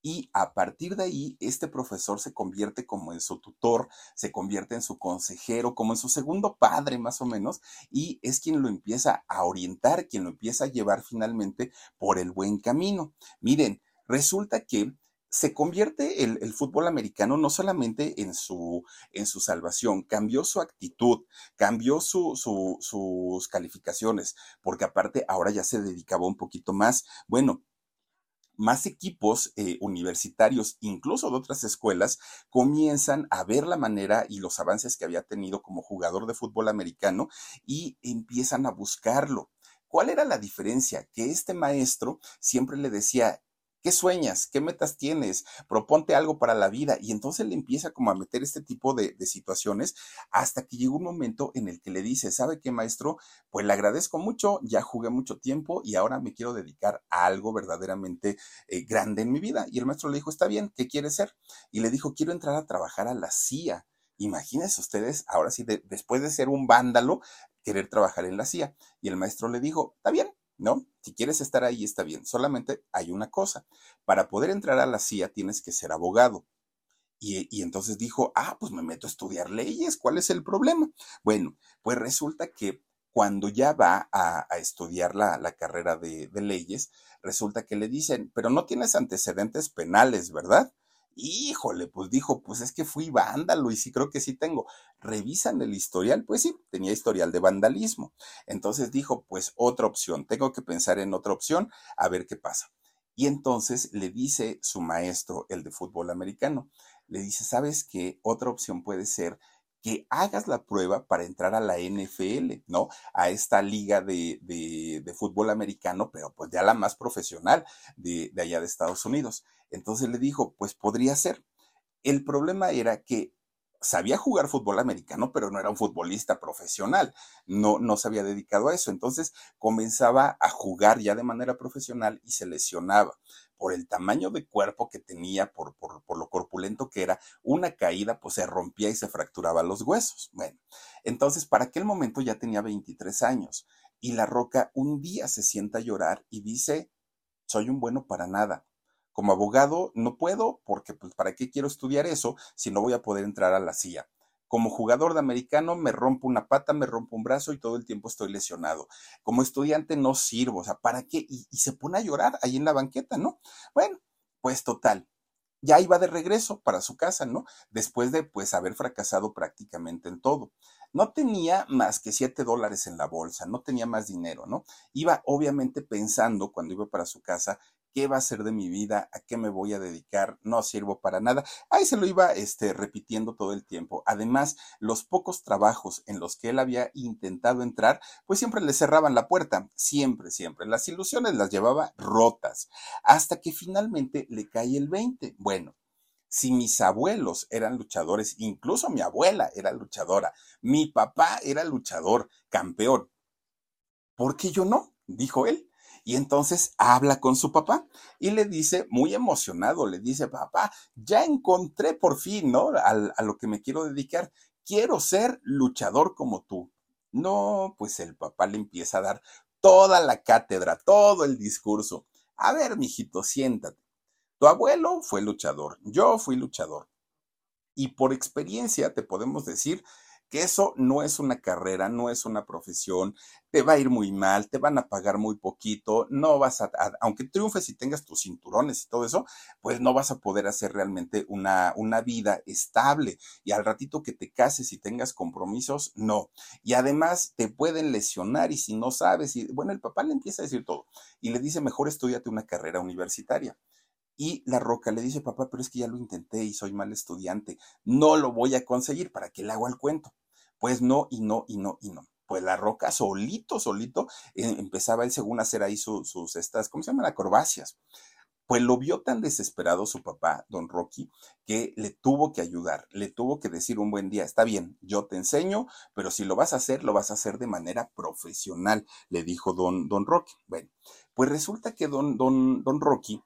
y a partir de ahí este profesor se convierte como en su tutor, se convierte en su consejero, como en su segundo padre más o menos, y es quien lo empieza a orientar, quien lo empieza a llevar finalmente por el buen camino. Miren, resulta que se convierte el, el, fútbol americano no solamente en su, en su salvación, cambió su actitud, cambió su, su, sus calificaciones, porque aparte ahora ya se dedicaba un poquito más, bueno, más equipos eh, universitarios, incluso de otras escuelas, comienzan a ver la manera y los avances que había tenido como jugador de fútbol americano y empiezan a buscarlo. ¿Cuál era la diferencia? Que este maestro siempre le decía, ¿Qué sueñas? ¿Qué metas tienes? Proponte algo para la vida. Y entonces le empieza como a meter este tipo de, situaciones hasta que llega un momento en el que le dice, ¿sabe qué, maestro? Pues le agradezco mucho, ya jugué mucho tiempo y ahora me quiero dedicar a algo verdaderamente eh, grande en mi vida. Y el maestro le dijo, está bien, ¿qué quiere ser? Y le dijo, quiero entrar a trabajar a la CIA. Imagínense ustedes, ahora sí, de, después de ser un vándalo, querer trabajar en la CIA. Y el maestro le dijo, está bien, ¿no? Si quieres estar ahí está bien, solamente hay una cosa, para poder entrar a la CIA tienes que ser abogado. Y, entonces dijo, ah, pues me meto a estudiar leyes, ¿cuál es el problema? Bueno, pues resulta que cuando ya va a, estudiar la, carrera de, de leyes, resulta que le dicen, pero no tienes antecedentes penales, ¿verdad? Híjole, pues dijo, pues es que fui vándalo y sí creo que sí tengo. Revisan el historial, pues sí, tenía historial de vandalismo. Entonces dijo, pues otra opción, tengo que pensar en otra opción, a ver qué pasa. Y entonces le dice su maestro, el de fútbol americano, le dice, ¿sabes qué? Otra opción puede ser que hagas la prueba para entrar a la NFL, ¿no? A esta liga de, de, fútbol americano, pero pues ya la más profesional de, de allá de Estados Unidos. Entonces le dijo, pues podría ser. El problema era que sabía jugar fútbol americano, pero no era un futbolista profesional, no, no se había dedicado a eso. Entonces comenzaba a jugar ya de manera profesional y se lesionaba por el tamaño de cuerpo que tenía, por, por, lo corpulento que era, una caída pues se rompía y se fracturaba los huesos. Bueno, entonces para aquel momento ya tenía 23 años y La Roca un día se sienta a llorar y dice, soy un bueno para nada. Como abogado no puedo porque pues para qué quiero estudiar eso si no voy a poder entrar a la CIA como jugador de americano me rompo una pata, me rompo un brazo y todo el tiempo estoy lesionado. Como estudiante no sirvo, o sea, ¿para qué? Y, se pone a llorar ahí en la banqueta, ¿no? Bueno, pues total, ya iba de regreso para su casa, ¿no? Después de pues haber fracasado prácticamente en todo. No tenía más que siete dólares en la bolsa, no tenía más dinero, ¿no? Iba obviamente pensando cuando iba para su casa ¿Qué va a ser de mi vida? ¿A qué me voy a dedicar? No sirvo para nada. Ahí se lo iba este, repitiendo todo el tiempo. Además, los pocos trabajos en los que él había intentado entrar, pues siempre le cerraban la puerta. Siempre, siempre. Las ilusiones las llevaba rotas. Hasta que finalmente le cae el 20. Bueno, si mis abuelos eran luchadores, incluso mi abuela era luchadora, mi papá era luchador, campeón, ¿por qué yo no? dijo él. Y entonces habla con su papá y le dice, muy emocionado, le dice, papá, ya encontré por fin, ¿no? A, lo que me quiero dedicar. Quiero ser luchador como tú. No, pues el papá le empieza a dar toda la cátedra, todo el discurso. A ver, mijito, siéntate. Tu abuelo fue luchador, yo fui luchador. Y por experiencia te podemos decir que eso no es una carrera, no es una profesión, te va a ir muy mal, te van a pagar muy poquito, no vas a, aunque triunfes y tengas tus cinturones y todo eso, pues no vas a poder hacer realmente una, una vida estable. Y al ratito que te cases y tengas compromisos, no. Y además te pueden lesionar y si no sabes, y bueno, el papá le empieza a decir todo y le dice, mejor estudiate una carrera universitaria. Y la roca le dice, papá, pero es que ya lo intenté y soy mal estudiante, no lo voy a conseguir, ¿para qué le hago el cuento? Pues no, y no, y no, y no. Pues la roca solito, solito, eh, empezaba él según hacer ahí sus, estas, ¿cómo se llaman? Acrobacias. Pues lo vio tan desesperado su papá, don Rocky, que le tuvo que ayudar, le tuvo que decir un buen día, está bien, yo te enseño, pero si lo vas a hacer, lo vas a hacer de manera profesional, le dijo don, don Rocky. Bueno, pues resulta que don, don, don Rocky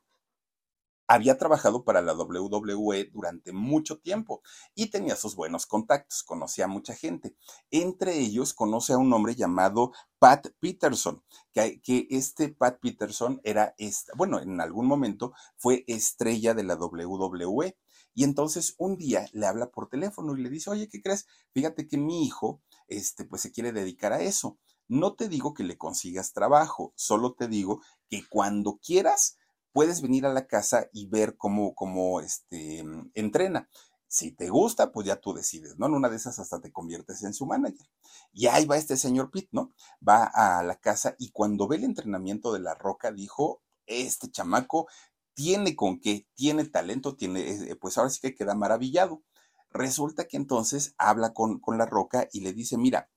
había trabajado para la WWE durante mucho tiempo y tenía sus buenos contactos, conocía a mucha gente. Entre ellos conoce a un hombre llamado Pat Peterson, que, este Pat Peterson era, bueno, en algún momento fue estrella de la WWE. Y entonces un día le habla por teléfono y le dice, oye, ¿qué crees? Fíjate que mi hijo, este, pues se quiere dedicar a eso. No te digo que le consigas trabajo, solo te digo que cuando quieras, puedes venir a la casa y ver cómo, cómo este, entrena. Si te gusta, pues ya tú decides, ¿no? En una de esas hasta te conviertes en su manager. Y ahí va este señor Pitt, ¿no? Va a la casa y cuando ve el entrenamiento de la roca, dijo, este chamaco tiene con qué, tiene talento, tiene, eh, pues ahora sí que queda maravillado. Resulta que entonces habla con, con la roca y le dice, mira,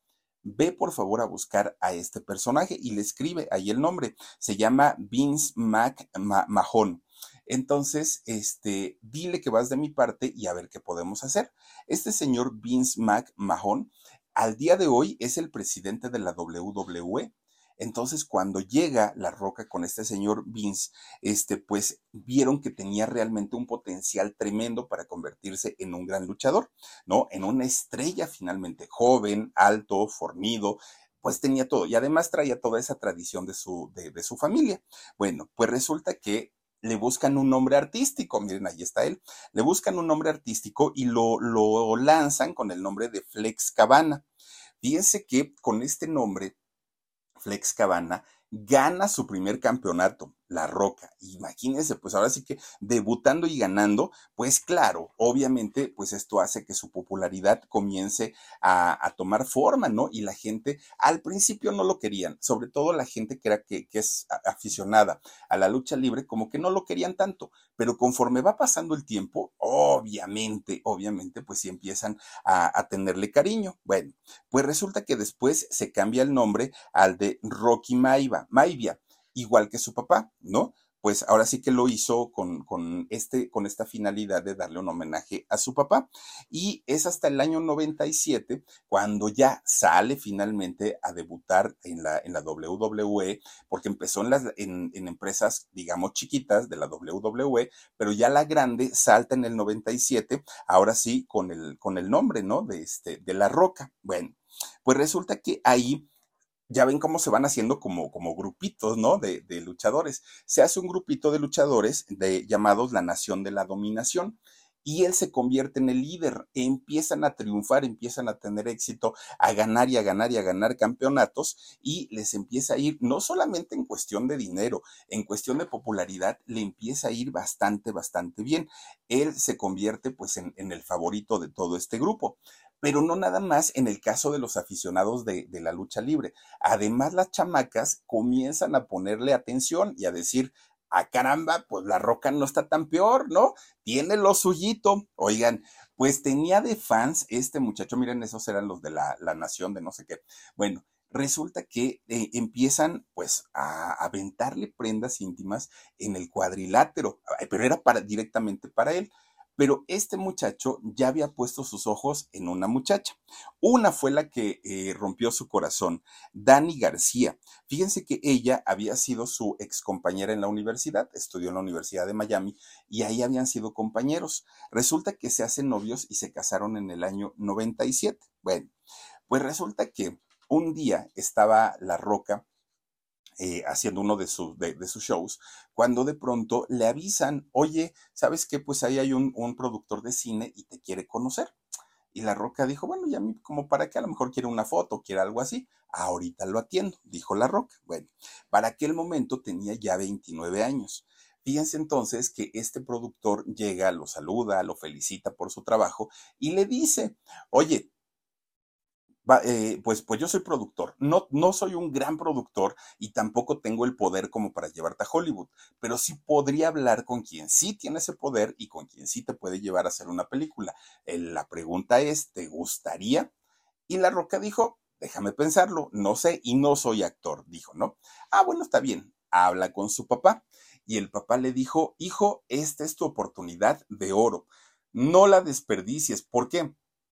ve por favor a buscar a este personaje y le escribe ahí el nombre. Se llama Vince McMahon. Entonces, este, dile que vas de mi parte y a ver qué podemos hacer. Este señor Vince McMahon, al día de hoy es el presidente de la WWE. Entonces, cuando llega La Roca con este señor Vince, este, pues vieron que tenía realmente un potencial tremendo para convertirse en un gran luchador, ¿no? En una estrella finalmente, joven, alto, fornido, pues tenía todo y además traía toda esa tradición de su, de, su familia. Bueno, pues resulta que le buscan un nombre artístico, miren, ahí está él, le buscan un nombre artístico y lo, lo lanzan con el nombre de Flex Cabana. Fíjense que con este nombre Flex Cabana, gana su primer campeonato, La Roca. Imagínense, pues ahora sí que debutando y ganando, pues claro, obviamente, pues esto hace que su popularidad comience a, tomar forma, ¿no? Y la gente al principio no lo querían, sobre todo la gente que era que, es aficionada a la lucha libre, como que no lo querían tanto, pero conforme va pasando el tiempo, obviamente, obviamente, pues sí empiezan a, a tenerle cariño. Bueno, pues resulta que después se cambia el nombre al de Rocky Maiva Maivia, igual que su papá, ¿no? Pues ahora sí que lo hizo con, con, este, con esta finalidad de darle un homenaje a su papá. Y es hasta el año 97 cuando ya sale finalmente a debutar en la, en la WWE, porque empezó en, las, en, en empresas, digamos, chiquitas de la WWE, pero ya la grande salta en el 97, ahora sí, con el, con el nombre, ¿no? De, este, de La Roca. Bueno, pues resulta que ahí ya ven cómo se van haciendo como, como grupitos, ¿no? De, luchadores. Se hace un grupito de luchadores de, llamados la Nación de la Dominación. Y él se convierte en el líder, empiezan a triunfar, empiezan a tener éxito, a ganar y a ganar y a ganar campeonatos y les empieza a ir, no solamente en cuestión de dinero, en cuestión de popularidad, le empieza a ir bastante, bastante bien. Él se convierte pues en el favorito de todo este grupo pero no nada más en el caso de los aficionados de, la lucha libre. Además, las chamacas comienzan a ponerle atención y a decir, a ah, caramba, pues la roca no está tan peor, ¿no? Tiene lo suyito. Oigan, pues tenía de fans este muchacho, miren, esos eran los de la, nación de no sé qué. Bueno, resulta que eh, empiezan pues a aventarle prendas íntimas en el cuadrilátero, pero era para, directamente para él. Pero este muchacho ya había puesto sus ojos en una muchacha. Una fue la que eh, rompió su corazón, Dani García. Fíjense que ella había sido su ex compañera en la universidad, estudió en la Universidad de Miami y ahí habían sido compañeros. Resulta que se hacen novios y se casaron en el año 97. Bueno, pues resulta que un día estaba La Roca eh, haciendo uno de, sus shows, cuando de pronto le avisan, oye, ¿sabes qué? Pues ahí hay un, productor de cine y te quiere conocer. Y La Roca dijo, bueno, ya como para que a lo mejor quiere una foto, quiere algo así, ahorita lo atiendo, dijo La Roca. Bueno, para aquel momento tenía ya 29 años. Fíjense entonces que este productor llega, lo saluda, lo felicita por su trabajo y le dice, oye, eh, pues, pues yo soy productor. No, no soy un gran productor y tampoco tengo el poder como para llevarte a Hollywood, pero sí podría hablar con quien sí tiene ese poder y con quien sí te puede llevar a hacer una película. La pregunta es, ¿te gustaría? Y La Roca dijo, déjame pensarlo, no sé y no soy actor, dijo, ¿no? Ah, bueno, está bien, habla con su papá. Y el papá le dijo, hijo, esta es tu oportunidad de oro. No la desperdicies. ¿Por qué?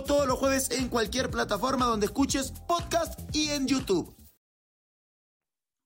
todos los jueves en cualquier plataforma donde escuches podcast y en YouTube.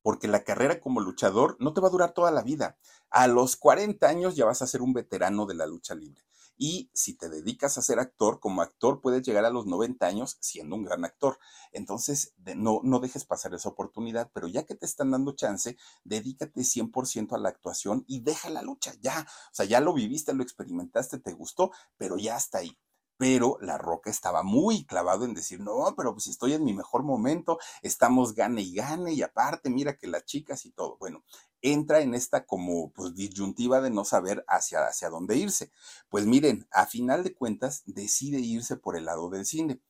Porque la carrera como luchador no te va a durar toda la vida. A los 40 años ya vas a ser un veterano de la lucha libre. Y si te dedicas a ser actor, como actor puedes llegar a los 90 años siendo un gran actor. Entonces, no, no dejes pasar esa oportunidad, pero ya que te están dando chance, dedícate 100% a la actuación y deja la lucha, ya. O sea, ya lo viviste, lo experimentaste, te gustó, pero ya está ahí pero La Roca estaba muy clavado en decir, no, pero pues estoy en mi mejor momento, estamos gane y gane, y aparte, mira que las chicas y todo. Bueno, entra en esta como pues disyuntiva de no saber hacia, hacia dónde irse. Pues miren, a final de cuentas, decide irse por el lado del cine.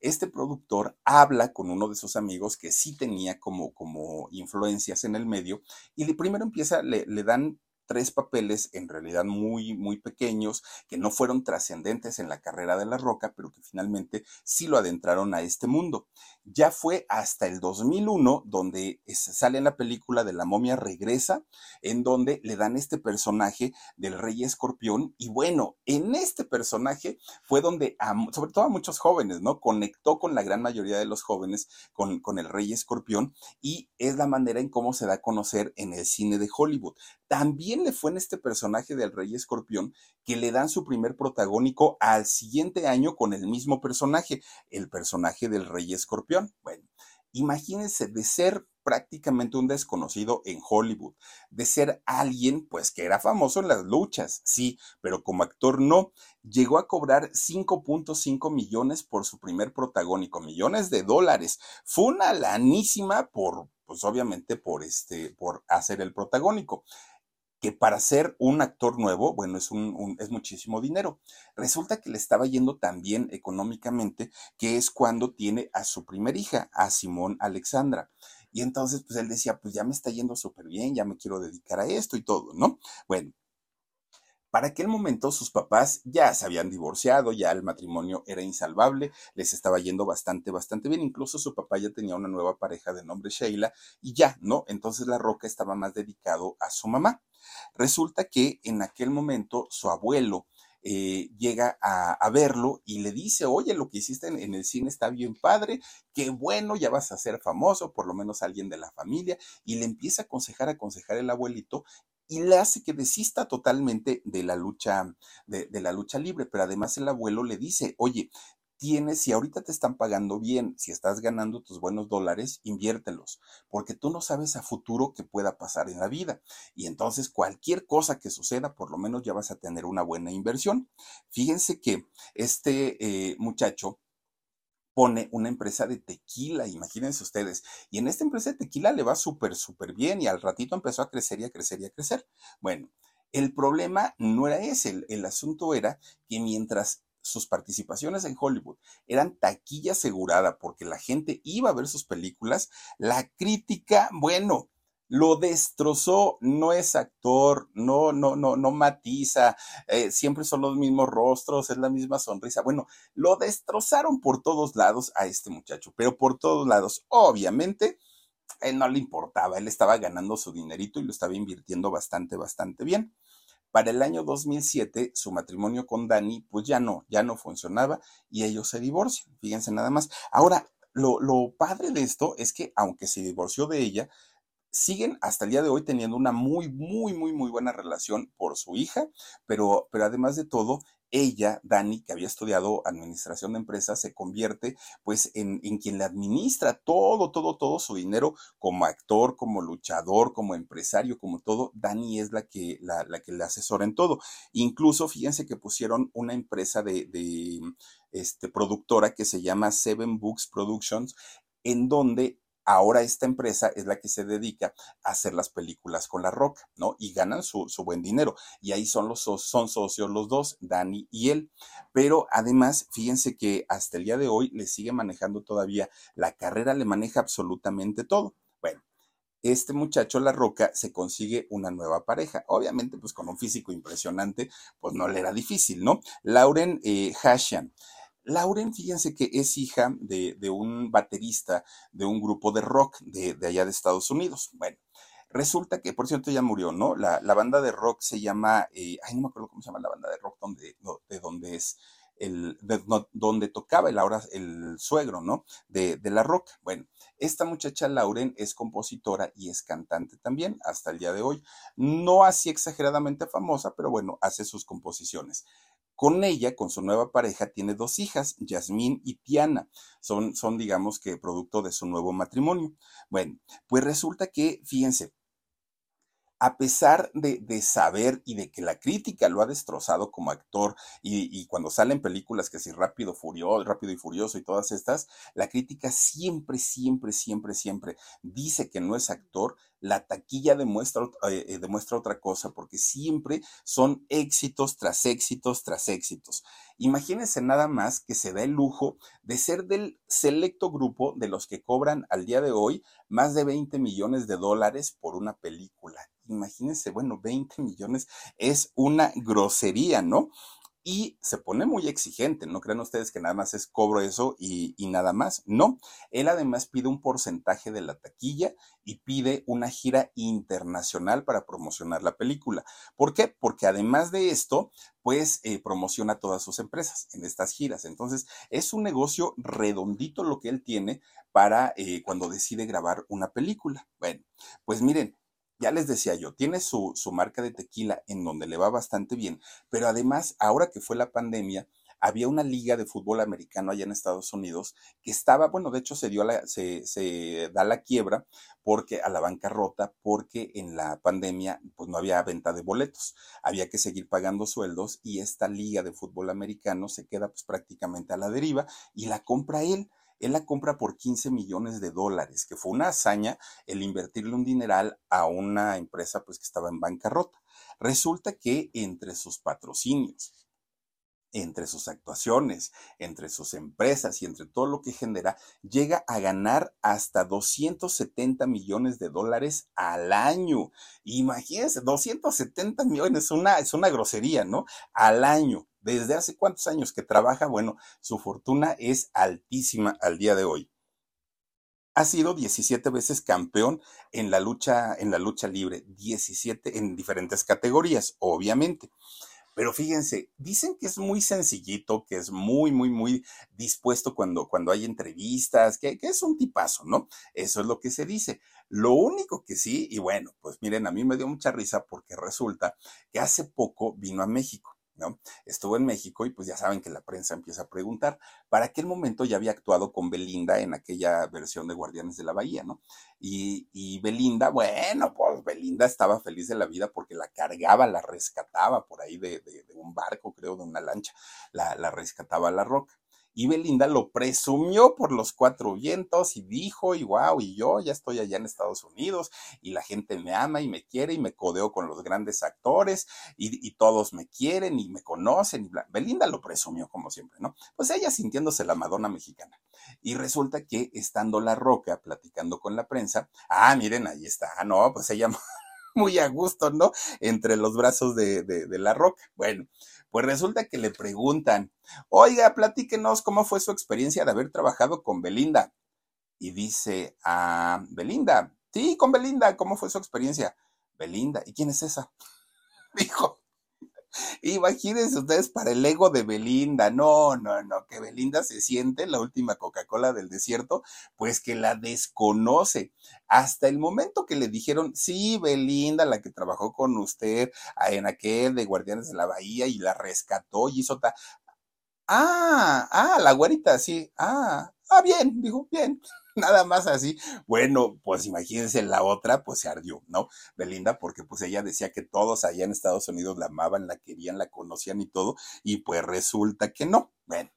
Este productor habla con uno de sus amigos que sí tenía como, como influencias en el medio y primero empieza, le, le dan tres papeles en realidad muy, muy pequeños, que no fueron trascendentes en la carrera de La Roca, pero que finalmente sí lo adentraron a este mundo. Ya fue hasta el 2001 donde sale en la película de La momia regresa, en donde le dan este personaje del rey escorpión, y bueno, en este personaje fue donde, sobre todo a muchos jóvenes, ¿no? Conectó con la gran mayoría de los jóvenes con, con el rey escorpión, y es la manera en cómo se da a conocer en el cine de Hollywood. También le fue en este personaje del Rey Escorpión que le dan su primer protagónico al siguiente año con el mismo personaje, el personaje del Rey Escorpión. Bueno, imagínense de ser prácticamente un desconocido en Hollywood, de ser alguien pues que era famoso en las luchas, sí, pero como actor no, llegó a cobrar 5.5 millones por su primer protagónico, millones de dólares. Fue una lanísima por pues obviamente por este por hacer el protagónico que para ser un actor nuevo, bueno, es, un, es muchísimo dinero. Resulta que le estaba yendo tan bien económicamente que es cuando tiene a su primer hija, a Simón Alexandra. Y entonces, pues él decía, pues ya me está yendo súper bien, ya me quiero dedicar a esto y todo, ¿no? Bueno, para aquel momento sus papás ya se habían divorciado, ya el matrimonio era insalvable, les estaba yendo bastante, bastante bien. Incluso su papá ya tenía una nueva pareja de nombre Sheila y ya, ¿no? Entonces la Roca estaba más dedicado a su mamá. Resulta que en aquel momento su abuelo eh, llega a, verlo y le dice, oye, lo que hiciste en, el cine está bien padre, qué bueno, ya vas a ser famoso, por lo menos alguien de la familia, y le empieza a aconsejar, a aconsejar el abuelito y le hace que desista totalmente de la lucha, de, la lucha libre, pero además el abuelo le dice, oye, tienes, si ahorita te están pagando bien, si estás ganando tus buenos dólares, inviértelos, porque tú no sabes a futuro qué pueda pasar en la vida. Y entonces cualquier cosa que suceda, por lo menos ya vas a tener una buena inversión. Fíjense que este eh, muchacho pone una empresa de tequila, imagínense ustedes. Y en esta empresa de tequila le va súper, súper bien y al ratito empezó a crecer y a crecer y a crecer. Bueno, el problema no era ese, el asunto era que mientras sus participaciones en Hollywood eran taquilla asegurada porque la gente iba a ver sus películas, la crítica, bueno, lo destrozó, no es actor, no, no, no, no matiza, eh, siempre son los mismos rostros, es la misma sonrisa. Bueno, lo destrozaron por todos lados a este muchacho, pero por todos lados, obviamente, él no le importaba, él estaba ganando su dinerito y lo estaba invirtiendo bastante, bastante bien. Para el año 2007, su matrimonio con Dani, pues ya no, ya no funcionaba y ellos se divorcian. Fíjense nada más. Ahora, lo, lo padre de esto es que, aunque se divorció de ella, siguen hasta el día de hoy teniendo una muy, muy, muy, muy buena relación por su hija, pero, pero además de todo, ella, Dani, que había estudiado administración de empresas, se convierte pues en, en, quien le administra todo, todo, todo su dinero como actor, como luchador, como empresario, como todo. Dani es la que, la, que le asesora en todo. Incluso fíjense que pusieron una empresa de, de este, productora que se llama Seven Books Productions, en donde Ahora esta empresa es la que se dedica a hacer las películas con la roca, ¿no? Y ganan su, buen dinero. Y ahí son, socios los dos, Dani y él. Pero además, fíjense que hasta el día de hoy le sigue manejando todavía la carrera, le maneja absolutamente todo. Bueno, este muchacho La Roca se consigue una nueva pareja. Obviamente, pues con un físico impresionante, pues no le era difícil, ¿no? Lauren eh, Hashian. Lauren, fíjense que es hija de, un baterista de un grupo de rock de, allá de Estados Unidos. Bueno, resulta que, por cierto, ya murió, ¿no? La, banda de rock se llama, eh, ay, no me acuerdo cómo se llama la banda de rock donde, de donde es el, donde tocaba el ahora el suegro, ¿no? De, de la rock. Bueno, esta muchacha Lauren es compositora y es cantante también hasta el día de hoy. No así exageradamente famosa, pero bueno, hace sus composiciones. Con ella, con su nueva pareja, tiene dos hijas, Yasmín y Tiana. Son, son, digamos que, producto de su nuevo matrimonio. Bueno, pues resulta que, fíjense, a pesar de, saber y de que la crítica lo ha destrozado como actor y, cuando salen películas que si rápido, furioso, rápido y furioso y todas estas, la crítica siempre, siempre, siempre, siempre dice que no es actor, la taquilla demuestra, eh, eh, demuestra otra cosa, porque siempre son éxitos tras éxitos tras éxitos. Imagínense nada más que se da el lujo de ser del selecto grupo de los que cobran al día de hoy más de 20 millones de dólares por una película imagínense, bueno, 20 millones es una grosería, ¿no? Y se pone muy exigente. No crean ustedes que nada más es cobro eso y, nada más. No, él además pide un porcentaje de la taquilla y pide una gira internacional para promocionar la película. ¿Por qué? Porque además de esto, pues eh, promociona todas sus empresas en estas giras. Entonces, es un negocio redondito lo que él tiene para eh, cuando decide grabar una película. Bueno, pues miren, ya les decía yo, tiene su, su marca de tequila en donde le va bastante bien, pero además, ahora que fue la pandemia, había una liga de fútbol americano allá en Estados Unidos que estaba, bueno, de hecho se dio la, se, se da la quiebra porque a la bancarrota, porque en la pandemia pues no había venta de boletos, había que seguir pagando sueldos y esta liga de fútbol americano se queda pues prácticamente a la deriva y la compra él él la compra por 15 millones de dólares, que fue una hazaña el invertirle un dineral a una empresa pues que estaba en bancarrota. Resulta que entre sus patrocinios, entre sus actuaciones, entre sus empresas y entre todo lo que genera, llega a ganar hasta 270 millones de dólares al año. Imagínense, 270 millones, una, es una grosería, ¿no? Al año desde hace cuántos años que trabaja, bueno, su fortuna es altísima al día de hoy. Ha sido 17 veces campeón en la lucha, en la lucha libre, 17 en diferentes categorías, obviamente. Pero fíjense, dicen que es muy sencillito, que es muy, muy, muy dispuesto cuando, cuando hay entrevistas, que, es un tipazo, ¿no? Eso es lo que se dice. Lo único que sí, y bueno, pues miren, a mí me dio mucha risa porque resulta que hace poco vino a México. ¿No? Estuvo en México y pues ya saben que la prensa empieza a preguntar. Para aquel momento ya había actuado con Belinda en aquella versión de Guardianes de la Bahía, ¿no? Y, Belinda, bueno, pues Belinda estaba feliz de la vida porque la cargaba, la rescataba por ahí de, de, de un barco, creo, de una lancha, la, la rescataba a la roca. Y Belinda lo presumió por los cuatro vientos y dijo, y wow, y yo ya estoy allá en Estados Unidos y la gente me ama y me quiere y me codeo con los grandes actores y, todos me quieren y me conocen. Y. Belinda lo presumió como siempre, ¿no? Pues ella sintiéndose la Madonna mexicana. Y resulta que estando la roca platicando con la prensa, ah, miren, ahí está, ah, no, pues ella muy a gusto, ¿no? Entre los brazos de la roca. Bueno, pues resulta que le preguntan, oiga, platíquenos cómo fue su experiencia de haber trabajado con Belinda. Y dice, ah, Belinda, sí, con Belinda, ¿cómo fue su experiencia? Belinda, ¿y quién es esa? Dijo, Imagínense ustedes para el ego de Belinda, no, no, no, que Belinda se siente la última Coca-Cola del desierto, pues que la desconoce. Hasta el momento que le dijeron, sí, Belinda, la que trabajó con usted en aquel de Guardianes de la Bahía y la rescató y hizo ta... Ah, ah, la güerita, sí, ah, ah, bien, dijo, bien. nada más así. Bueno, pues imagínense la otra, pues se ardió, ¿no? Belinda, porque pues ella decía que todos allá en Estados Unidos la amaban, la querían, la conocían y todo, y pues resulta que no. Bueno,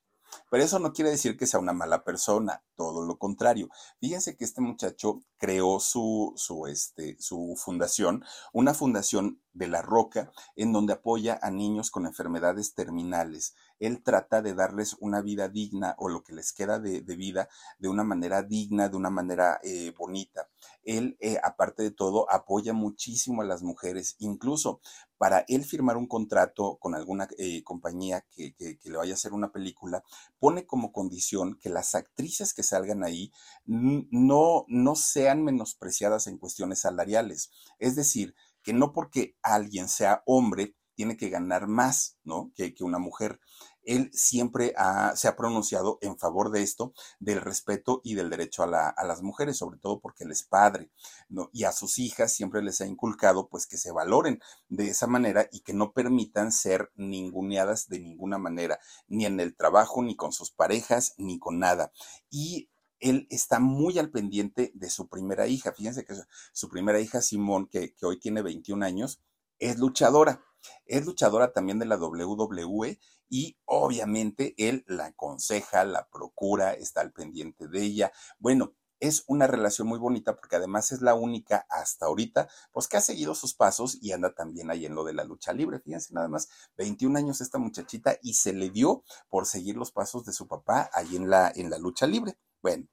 pero eso no quiere decir que sea una mala persona, todo lo contrario. Fíjense que este muchacho creó su, su, este, su fundación, una fundación de la Roca, en donde apoya a niños con enfermedades terminales. Él trata de darles una vida digna o lo que les queda de, vida de una manera digna, de una manera eh, bonita. Él, eh, aparte de todo, apoya muchísimo a las mujeres, incluso para él firmar un contrato con alguna eh, compañía que, que, que, le vaya a hacer una película, pone como condición que las actrices que salgan ahí no, no sean menospreciadas en cuestiones salariales. Es decir, que no porque alguien sea hombre tiene que ganar más, ¿no? Que, una mujer él siempre ha, se ha pronunciado en favor de esto, del respeto y del derecho a, la, a, las mujeres, sobre todo porque él es padre, ¿no? Y a sus hijas siempre les ha inculcado, pues, que se valoren de esa manera y que no permitan ser ninguneadas de ninguna manera, ni en el trabajo, ni con sus parejas, ni con nada. Y él está muy al pendiente de su primera hija. Fíjense que su primera hija, Simón, que, que hoy tiene 21 años, es luchadora. Es luchadora también de la WWE y obviamente él la aconseja, la procura, está al pendiente de ella. Bueno, es una relación muy bonita porque además es la única hasta ahorita, pues que ha seguido sus pasos y anda también ahí en lo de la lucha libre. Fíjense nada más, 21 años esta muchachita y se le dio por seguir los pasos de su papá ahí en la, en la lucha libre. Bueno,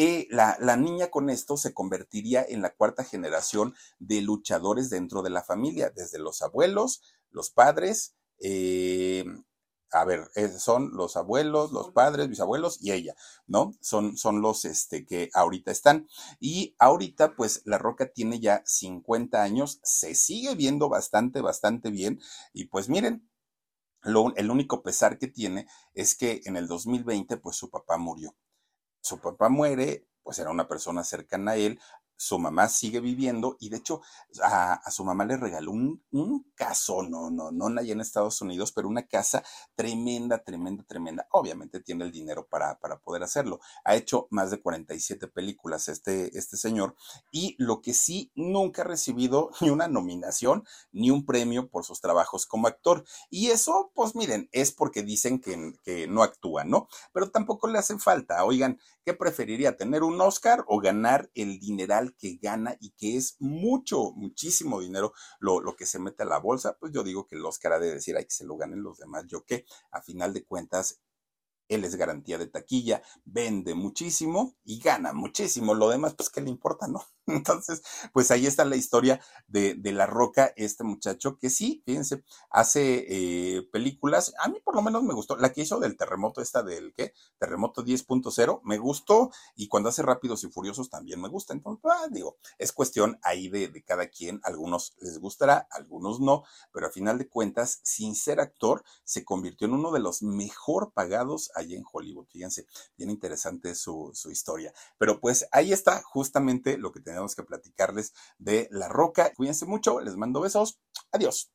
eh, la, niña con esto se convertiría en la cuarta generación de luchadores dentro de la familia, desde los abuelos, los padres, eh, a ver, eh, son los abuelos, los padres, bisabuelos y ella, ¿no? Son, son los este, que ahorita están. Y ahorita, pues, La Roca tiene ya 50 años, se sigue viendo bastante, bastante bien. Y pues miren, lo, el único pesar que tiene es que en el 2020, pues, su papá murió. Su papá muere, pues era una persona cercana a él, su mamá sigue viviendo y de hecho a, su mamá le regaló un, un caso, no, no, no allá en Estados Unidos, pero una casa tremenda, tremenda, tremenda. Obviamente tiene el dinero para, para poder hacerlo. Ha hecho más de 47 películas este, este señor y lo que sí nunca ha recibido ni una nominación ni un premio por sus trabajos como actor. Y eso, pues miren, es porque dicen que, que no actúa, ¿no? Pero tampoco le hace falta. Oigan, ¿qué preferiría? ¿Tener un Oscar o ganar el dineral que gana y que es mucho, muchísimo dinero lo, lo que se mete a la bolsa, pues yo digo que el Oscar ha de decir, hay que se lo ganen los demás, yo qué, a final de cuentas él es garantía de taquilla, vende muchísimo y gana muchísimo. Lo demás, pues, ¿qué le importa, no? Entonces, pues ahí está la historia de, de La Roca, este muchacho que sí, fíjense, hace eh, películas. A mí por lo menos me gustó. La que hizo del terremoto, esta del, ¿qué? Terremoto 10.0, me gustó. Y cuando hace Rápidos y Furiosos también me gusta. Entonces, ah, digo, es cuestión ahí de, de cada quien. Algunos les gustará, algunos no. Pero a final de cuentas, sin ser actor, se convirtió en uno de los mejor pagados allí en Hollywood. Fíjense, bien interesante su, su historia. Pero pues ahí está justamente lo que tenemos que platicarles de La Roca. Cuídense mucho, les mando besos. Adiós.